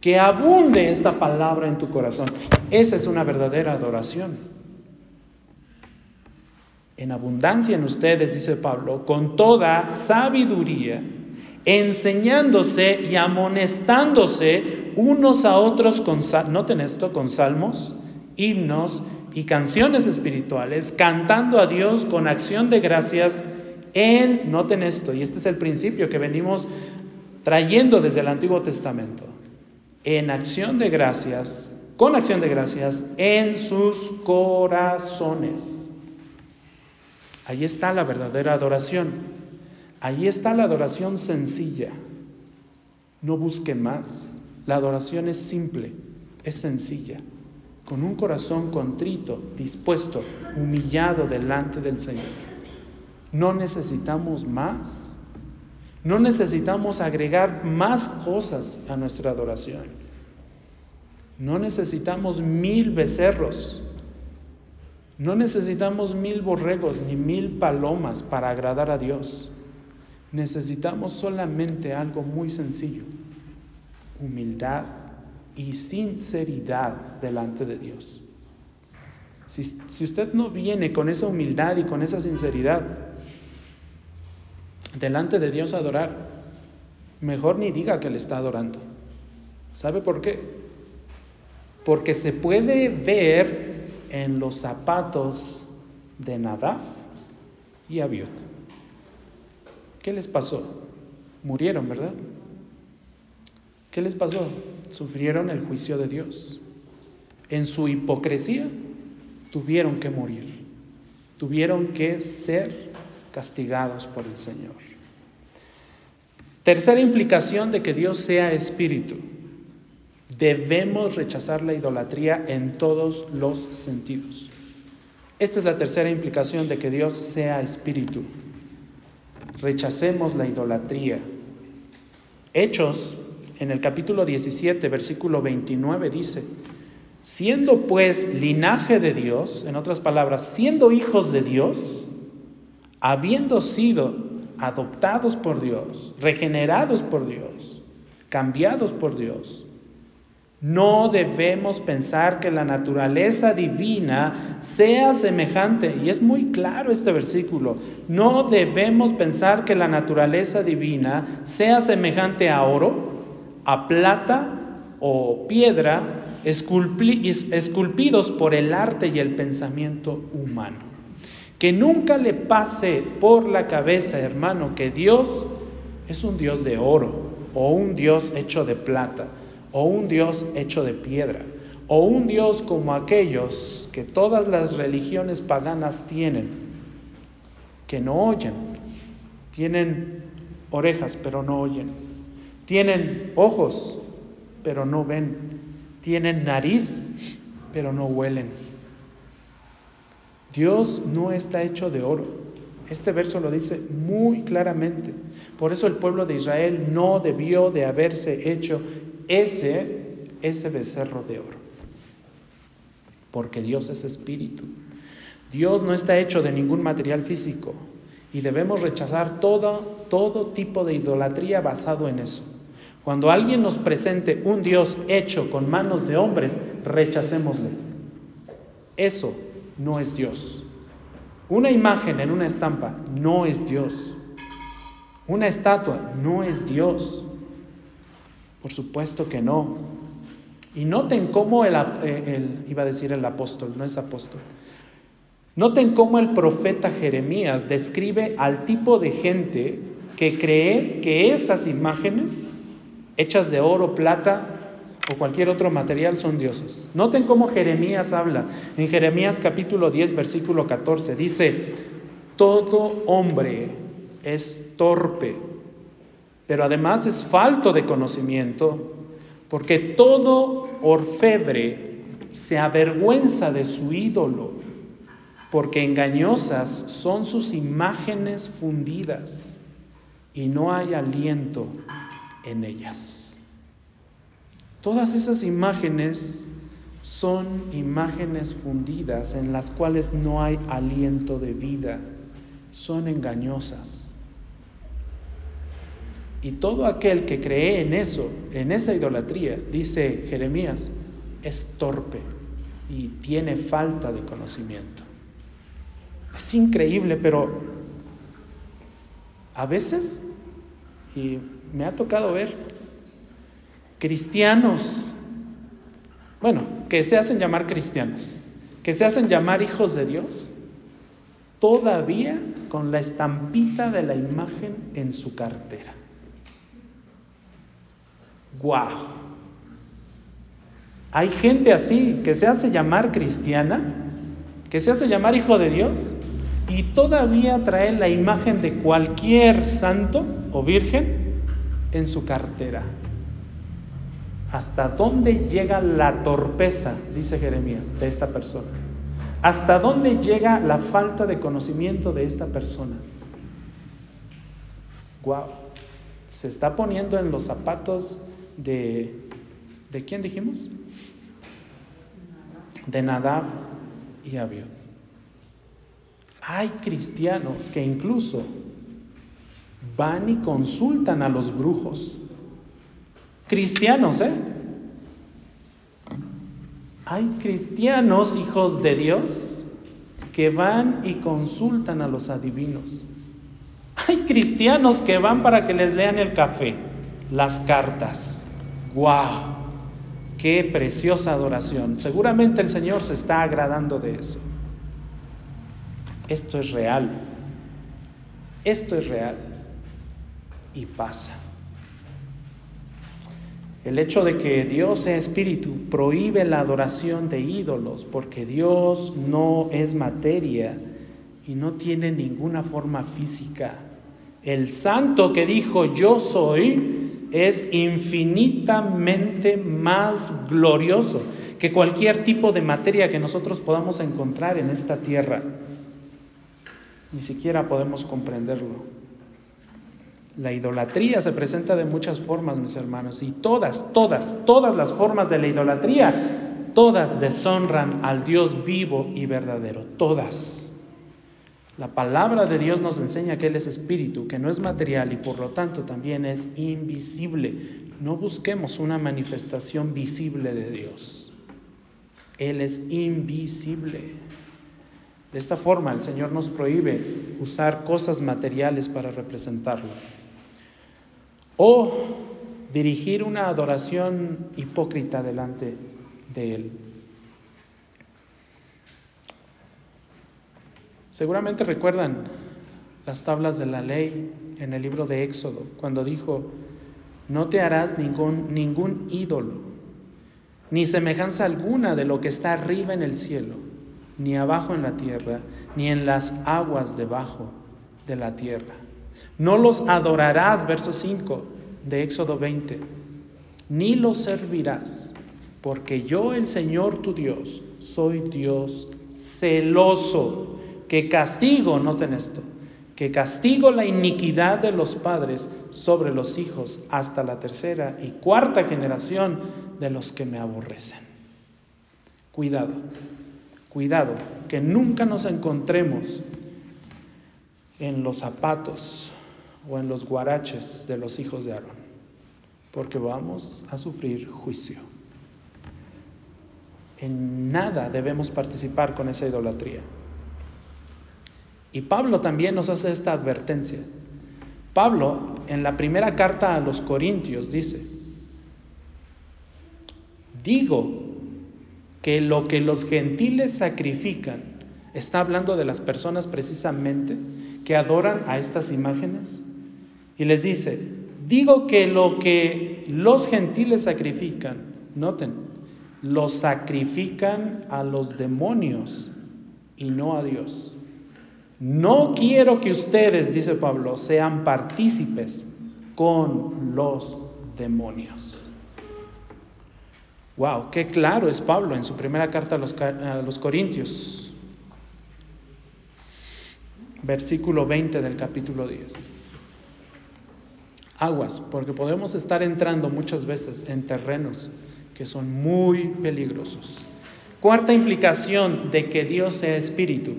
que abunde esta palabra en tu corazón. Esa es una verdadera adoración. En abundancia en ustedes, dice Pablo, con toda sabiduría enseñándose y amonestándose unos a otros con, noten esto, con salmos, himnos y canciones espirituales, cantando a Dios con acción de gracias en, noten esto, y este es el principio que venimos trayendo desde el Antiguo Testamento, en acción de gracias, con acción de gracias en sus corazones. Ahí está la verdadera adoración. Ahí está la adoración sencilla. No busque más. La adoración es simple, es sencilla. Con un corazón contrito, dispuesto, humillado delante del Señor. No necesitamos más. No necesitamos agregar más cosas a nuestra adoración. No necesitamos mil becerros. No necesitamos mil borregos ni mil palomas para agradar a Dios. Necesitamos solamente algo muy sencillo, humildad y sinceridad delante de Dios. Si, usted no viene con esa humildad y con esa sinceridad delante de Dios a adorar, mejor ni diga que le está adorando. ¿Sabe por qué? Porque se puede ver en los zapatos de Nadab y Abiot. ¿Qué les pasó? Murieron, ¿verdad? ¿Qué les pasó? Sufrieron el juicio de Dios. En su hipocresía tuvieron que morir. Tuvieron que ser castigados por el Señor. Tercera implicación de que Dios sea espíritu. Debemos rechazar la idolatría en todos los sentidos. Esta es la tercera implicación de que Dios sea espíritu rechacemos la idolatría. Hechos, en el capítulo 17, versículo 29, dice, siendo pues linaje de Dios, en otras palabras, siendo hijos de Dios, habiendo sido adoptados por Dios, regenerados por Dios, cambiados por Dios, No debemos pensar que la naturaleza divina sea semejante, y es muy claro este versículo, no debemos pensar que la naturaleza divina sea semejante a oro, a plata o piedra esculpidos por el arte y el pensamiento humano. Que nunca le pase por la cabeza, hermano, que Dios es un Dios de oro o un Dios hecho de plata o un Dios hecho de piedra, o un Dios como aquellos que todas las religiones paganas tienen, que no oyen, tienen orejas pero no oyen, tienen ojos pero no ven, tienen nariz pero no huelen. Dios no está hecho de oro. Este verso lo dice muy claramente. Por eso el pueblo de Israel no debió de haberse hecho ese, ese becerro de oro. Porque Dios es espíritu. Dios no está hecho de ningún material físico y debemos rechazar todo, todo tipo de idolatría basado en eso. Cuando alguien nos presente un Dios hecho con manos de hombres, rechacémosle. Eso no es Dios. Una imagen en una estampa no es Dios. Una estatua no es Dios. Por supuesto que no. Y noten cómo el, eh, iba a decir el apóstol, no es apóstol. Noten cómo el profeta Jeremías describe al tipo de gente que cree que esas imágenes, hechas de oro, plata o cualquier otro material, son dioses. Noten cómo Jeremías habla. En Jeremías capítulo 10, versículo 14, dice, todo hombre es torpe pero además es falto de conocimiento, porque todo orfebre se avergüenza de su ídolo, porque engañosas son sus imágenes fundidas y no hay aliento en ellas. Todas esas imágenes son imágenes fundidas en las cuales no hay aliento de vida, son engañosas. Y todo aquel que cree en eso, en esa idolatría, dice Jeremías, es torpe y tiene falta de conocimiento. Es increíble, pero a veces, y me ha tocado ver, cristianos, bueno, que se hacen llamar cristianos, que se hacen llamar hijos de Dios, todavía con la estampita de la imagen en su cartera. ¡Guau! Hay gente así que se hace llamar cristiana, que se hace llamar hijo de Dios y todavía trae la imagen de cualquier santo o virgen en su cartera. ¿Hasta dónde llega la torpeza, dice Jeremías, de esta persona? ¿Hasta dónde llega la falta de conocimiento de esta persona? Wow, se está poniendo en los zapatos de, ¿de quién dijimos? De Nadab y Abiud. Hay cristianos que incluso van y consultan a los brujos. Cristianos, ¿eh? Hay cristianos, hijos de Dios, que van y consultan a los adivinos. Hay cristianos que van para que les lean el café, las cartas. ¡Wow! ¡Qué preciosa adoración! Seguramente el Señor se está agradando de eso. Esto es real. Esto es real. Y pasa. El hecho de que Dios sea espíritu prohíbe la adoración de ídolos porque Dios no es materia y no tiene ninguna forma física. El santo que dijo yo soy es infinitamente más glorioso que cualquier tipo de materia que nosotros podamos encontrar en esta tierra. Ni siquiera podemos comprenderlo. La idolatría se presenta de muchas formas, mis hermanos, y todas, todas, todas las formas de la idolatría, todas deshonran al Dios vivo y verdadero, todas. La palabra de Dios nos enseña que Él es espíritu, que no es material y por lo tanto también es invisible. no busquemos una manifestación visible de Dios. Él es invisible. De esta forma el Señor nos prohíbe usar cosas materiales para representarlo. O dirigir una adoración hipócrita delante de Él. Seguramente recuerdan las tablas de la ley en el libro de Éxodo, cuando dijo, no te harás ningún, ningún ídolo, ni semejanza alguna de lo que está arriba en el cielo, ni abajo en la tierra, ni en las aguas debajo de la tierra. No los adorarás, verso 5 de Éxodo 20, ni los servirás, porque yo el Señor tu Dios soy Dios celoso, que castigo, noten esto, que castigo la iniquidad de los padres sobre los hijos hasta la tercera y cuarta generación de los que me aborrecen. Cuidado, cuidado, que nunca nos encontremos en los zapatos o en los guaraches de los hijos de Aarón, porque vamos a sufrir juicio. En nada debemos participar con esa idolatría. Y Pablo también nos hace esta advertencia. Pablo en la primera carta a los Corintios dice, digo que lo que los gentiles sacrifican, está hablando de las personas precisamente que adoran a estas imágenes, y les dice, digo que lo que los gentiles sacrifican, noten, lo sacrifican a los demonios y no a Dios. No quiero que ustedes, dice Pablo, sean partícipes con los demonios. Wow, qué claro es Pablo en su primera carta a los, Corintios, versículo 20 del capítulo 10. Aguas, porque podemos estar entrando muchas veces en terrenos que son muy peligrosos. Cuarta implicación de que Dios sea espíritu.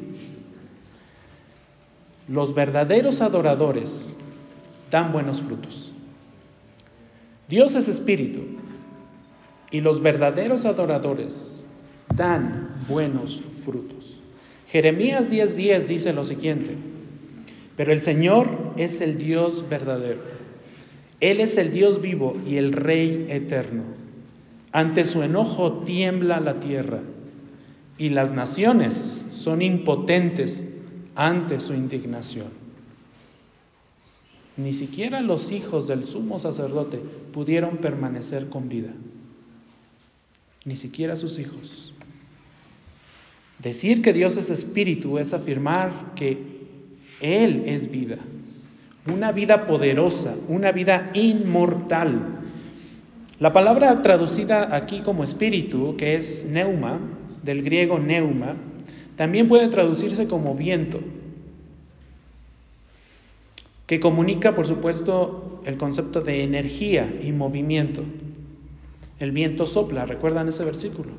Los verdaderos adoradores dan buenos frutos. Dios es espíritu y los verdaderos adoradores dan buenos frutos. Jeremías 10:10 dice lo siguiente, pero el Señor es el Dios verdadero. Él es el Dios vivo y el Rey eterno. Ante su enojo tiembla la tierra y las naciones son impotentes ante su indignación. Ni siquiera los hijos del sumo sacerdote pudieron permanecer con vida. Ni siquiera sus hijos. Decir que Dios es espíritu es afirmar que Él es vida. Una vida poderosa, una vida inmortal. La palabra traducida aquí como espíritu, que es neuma, del griego neuma, también puede traducirse como viento, que comunica, por supuesto, el concepto de energía y movimiento. El viento sopla, ¿recuerdan ese versículo?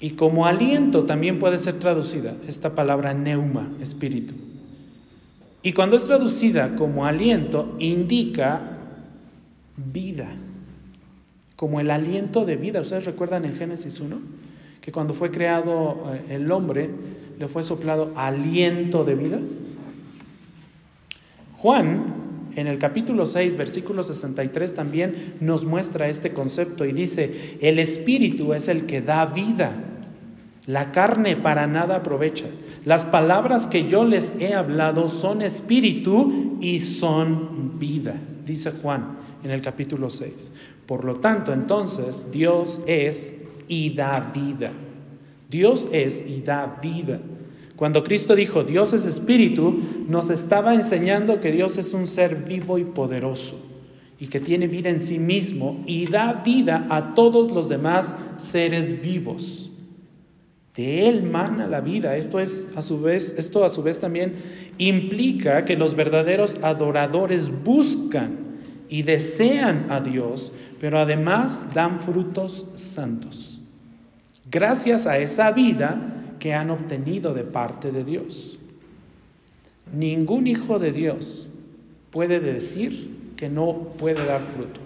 Y como aliento también puede ser traducida esta palabra neuma, espíritu. Y cuando es traducida como aliento, indica vida, como el aliento de vida. ¿Ustedes recuerdan en Génesis 1? que cuando fue creado eh, el hombre, le fue soplado aliento de vida? Juan, en el capítulo 6, versículo 63, también nos muestra este concepto y dice, el espíritu es el que da vida, la carne para nada aprovecha. Las palabras que yo les he hablado son espíritu y son vida, dice Juan en el capítulo 6. Por lo tanto, entonces, Dios es y da vida. Dios es y da vida. Cuando Cristo dijo Dios es espíritu, nos estaba enseñando que Dios es un ser vivo y poderoso y que tiene vida en sí mismo y da vida a todos los demás seres vivos. De él mana la vida. Esto es a su vez, esto a su vez también implica que los verdaderos adoradores buscan y desean a Dios, pero además dan frutos santos gracias a esa vida que han obtenido de parte de Dios. Ningún hijo de Dios puede decir que no puede dar fruto.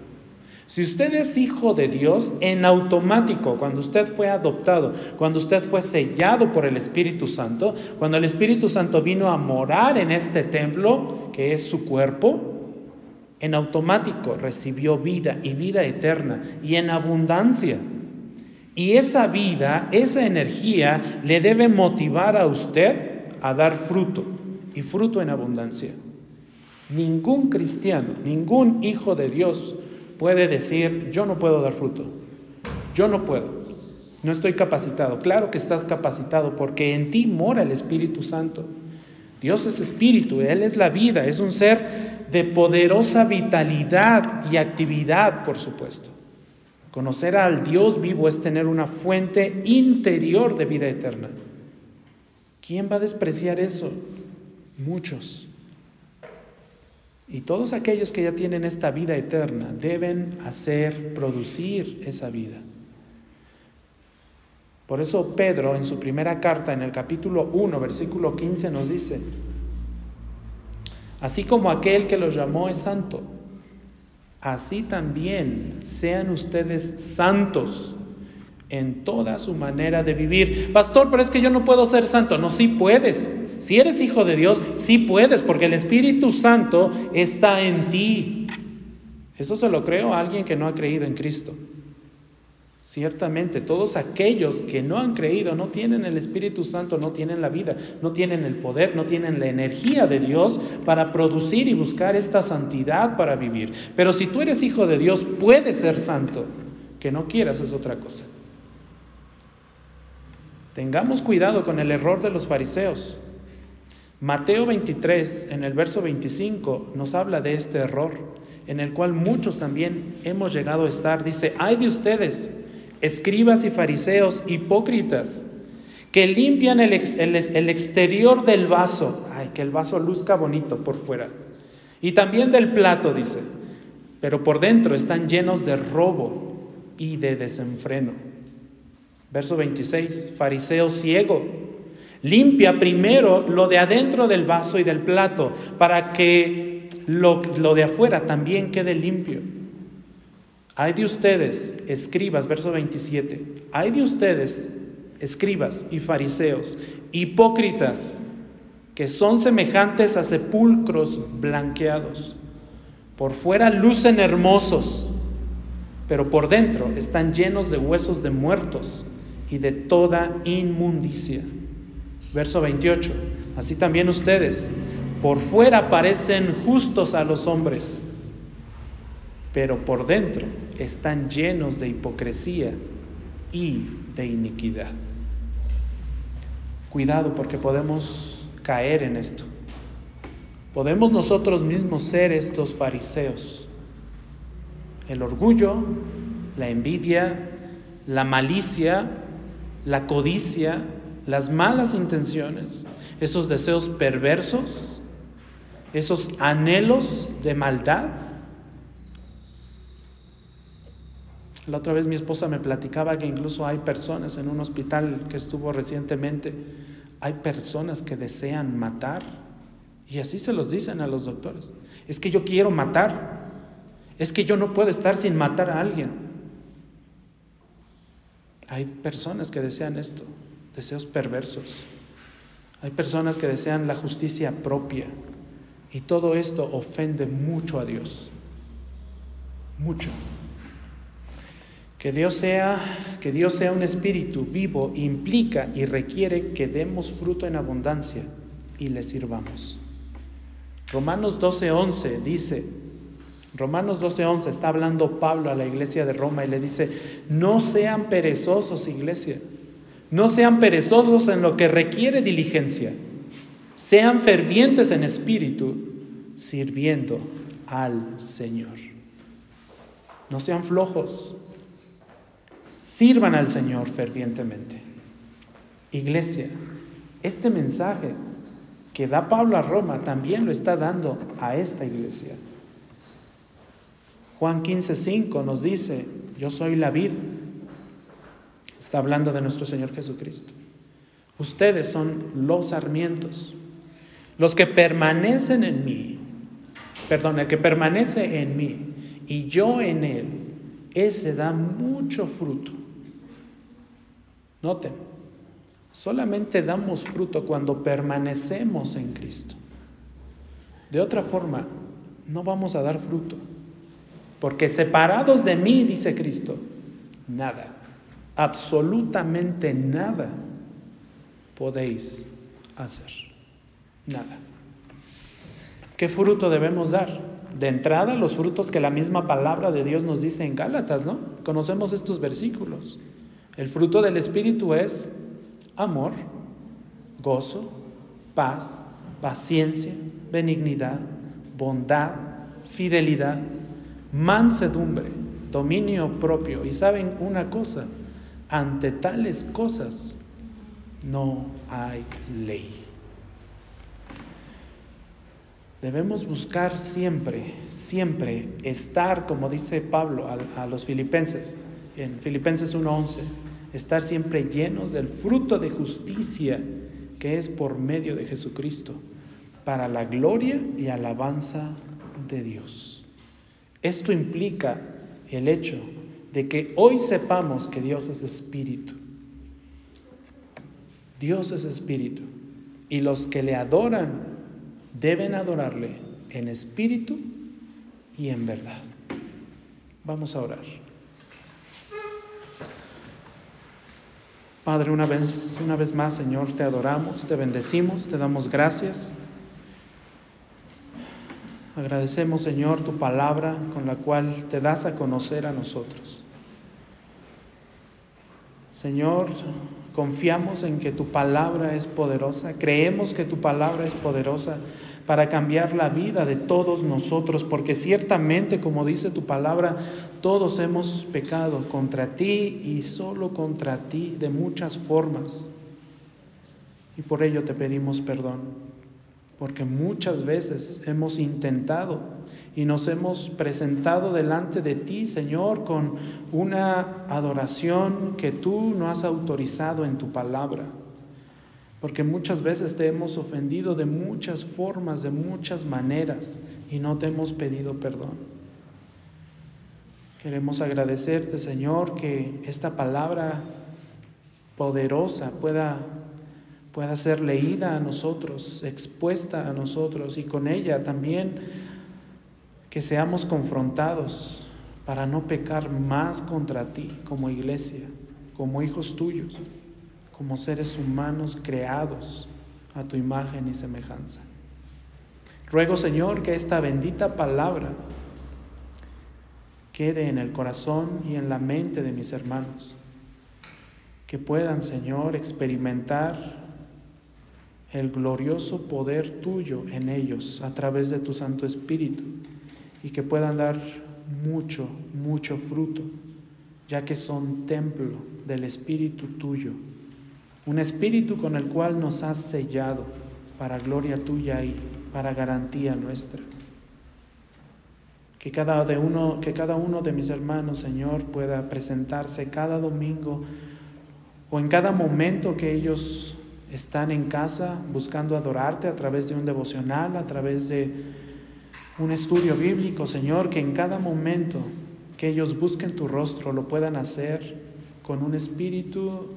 Si usted es hijo de Dios, en automático, cuando usted fue adoptado, cuando usted fue sellado por el Espíritu Santo, cuando el Espíritu Santo vino a morar en este templo, que es su cuerpo, en automático recibió vida y vida eterna y en abundancia. Y esa vida, esa energía le debe motivar a usted a dar fruto y fruto en abundancia. Ningún cristiano, ningún hijo de Dios puede decir, yo no puedo dar fruto, yo no puedo, no estoy capacitado. Claro que estás capacitado porque en ti mora el Espíritu Santo. Dios es espíritu, Él es la vida, es un ser de poderosa vitalidad y actividad, por supuesto. Conocer al Dios vivo es tener una fuente interior de vida eterna. ¿Quién va a despreciar eso? Muchos. Y todos aquellos que ya tienen esta vida eterna deben hacer producir esa vida. Por eso Pedro en su primera carta, en el capítulo 1, versículo 15, nos dice, así como aquel que los llamó es santo, así también sean ustedes santos en toda su manera de vivir. Pastor, pero es que yo no puedo ser santo. No, sí puedes. Si eres hijo de Dios, sí puedes, porque el Espíritu Santo está en ti. Eso se lo creo a alguien que no ha creído en Cristo. Ciertamente, todos aquellos que no han creído, no tienen el Espíritu Santo, no tienen la vida, no tienen el poder, no tienen la energía de Dios para producir y buscar esta santidad para vivir. Pero si tú eres hijo de Dios, puedes ser santo. Que no quieras es otra cosa. Tengamos cuidado con el error de los fariseos. Mateo 23, en el verso 25, nos habla de este error, en el cual muchos también hemos llegado a estar. Dice, hay de ustedes, escribas y fariseos hipócritas, que limpian el, el exterior del vaso, ay, que el vaso luzca bonito por fuera, y también del plato, dice, pero por dentro están llenos de robo y de desenfreno. Verso 26, fariseo ciego Limpia primero lo de adentro del vaso y del plato para que lo, de afuera también quede limpio. Hay de ustedes, escribas, verso 27, hay de ustedes, escribas y fariseos, hipócritas, que son semejantes a sepulcros blanqueados. Por fuera lucen hermosos, pero por dentro están llenos de huesos de muertos y de toda inmundicia. Verso 28. Así también ustedes, por fuera parecen justos a los hombres, pero por dentro están llenos de hipocresía y de iniquidad. Cuidado porque podemos caer en esto. Podemos nosotros mismos ser estos fariseos. El orgullo, la envidia, la malicia, la codicia, las malas intenciones, esos deseos perversos, esos anhelos de maldad. La otra vez mi esposa me platicaba que incluso hay personas en un hospital que estuvo recientemente, hay personas que desean matar y así se los dicen a los doctores. Es que yo quiero matar, es que yo no puedo estar sin matar a alguien. Hay personas que desean esto deseos perversos. Hay personas que desean la justicia propia y todo esto ofende mucho a Dios. Mucho. Que Dios sea, que Dios sea un espíritu vivo implica y requiere que demos fruto en abundancia y le sirvamos. Romanos 12:11 dice, Romanos 12:11 está hablando Pablo a la iglesia de Roma y le dice, "No sean perezosos, iglesia." No sean perezosos en lo que requiere diligencia. Sean fervientes en espíritu, sirviendo al Señor. No sean flojos. Sirvan al Señor fervientemente. Iglesia, este mensaje que da Pablo a Roma también lo está dando a esta iglesia. Juan 15:5 nos dice, yo soy la vid, Está hablando de nuestro Señor Jesucristo. Ustedes son los sarmientos, los que permanecen en mí perdón, el que permanece en mí y yo en él, ese da mucho fruto. Noten, solamente damos fruto cuando permanecemos en Cristo. De otra forma, no vamos a dar fruto. Porque separados de mí, dice Cristo, nada, absolutamente nada podéis hacer. Nada. ¿Qué fruto debemos dar? De entrada, los frutos que la misma palabra de Dios nos dice en Gálatas, ¿no? Conocemos estos versículos. El fruto del Espíritu es amor, gozo, paz, paciencia, benignidad, bondad, fidelidad, mansedumbre, dominio propio. Y saben una cosa, ante tales cosas no hay ley. Debemos buscar siempre, siempre estar, como dice Pablo a, los filipenses, en Filipenses 1.11, estar siempre llenos del fruto de justicia que es por medio de Jesucristo, para la gloria y alabanza de Dios. Esto implica el hecho de que hoy sepamos que Dios es espíritu. Dios es espíritu. Y los que le adoran deben adorarle en espíritu y en verdad. Vamos a orar. Padre, una vez, una vez más, Señor, te adoramos, te bendecimos, te damos gracias. Agradecemos, Señor, tu palabra con la cual te das a conocer a nosotros. Señor, confiamos en que tu palabra es poderosa, creemos que tu palabra es poderosa para cambiar la vida de todos nosotros, porque ciertamente, como dice tu palabra, todos hemos pecado contra ti y solo contra ti de muchas formas. Y por ello te pedimos perdón porque muchas veces hemos intentado y nos hemos presentado delante de ti, Señor, con una adoración que tú no has autorizado en tu palabra. Porque muchas veces te hemos ofendido de muchas formas, de muchas maneras, y no te hemos pedido perdón. Queremos agradecerte, Señor, que esta palabra poderosa pueda pueda ser leída a nosotros, expuesta a nosotros y con ella también que seamos confrontados para no pecar más contra ti como iglesia, como hijos tuyos, como seres humanos creados a tu imagen y semejanza. Ruego Señor que esta bendita palabra quede en el corazón y en la mente de mis hermanos, que puedan Señor experimentar el glorioso poder tuyo en ellos a través de tu Santo Espíritu y que puedan dar mucho, mucho fruto, ya que son templo del Espíritu tuyo, un Espíritu con el cual nos has sellado para gloria tuya y para garantía nuestra. Que cada, de uno, que cada uno de mis hermanos, Señor, pueda presentarse cada domingo o en cada momento que ellos están en casa buscando adorarte a través de un devocional, a través de un estudio bíblico, Señor, que en cada momento que ellos busquen tu rostro lo puedan hacer con un espíritu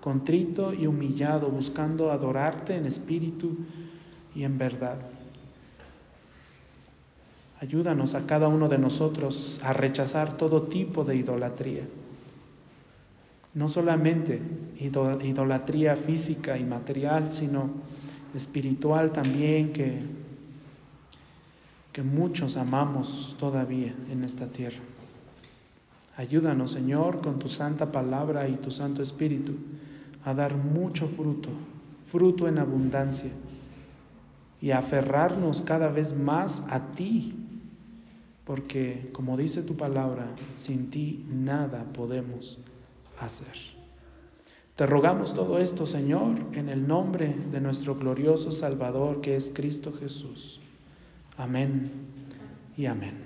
contrito y humillado, buscando adorarte en espíritu y en verdad. Ayúdanos a cada uno de nosotros a rechazar todo tipo de idolatría no solamente idolatría física y material, sino espiritual también que, que muchos amamos todavía en esta tierra. Ayúdanos, Señor, con tu santa palabra y tu santo espíritu a dar mucho fruto, fruto en abundancia, y a aferrarnos cada vez más a ti, porque, como dice tu palabra, sin ti nada podemos hacer. Te rogamos todo esto, Señor, en el nombre de nuestro glorioso Salvador que es Cristo Jesús. Amén y amén.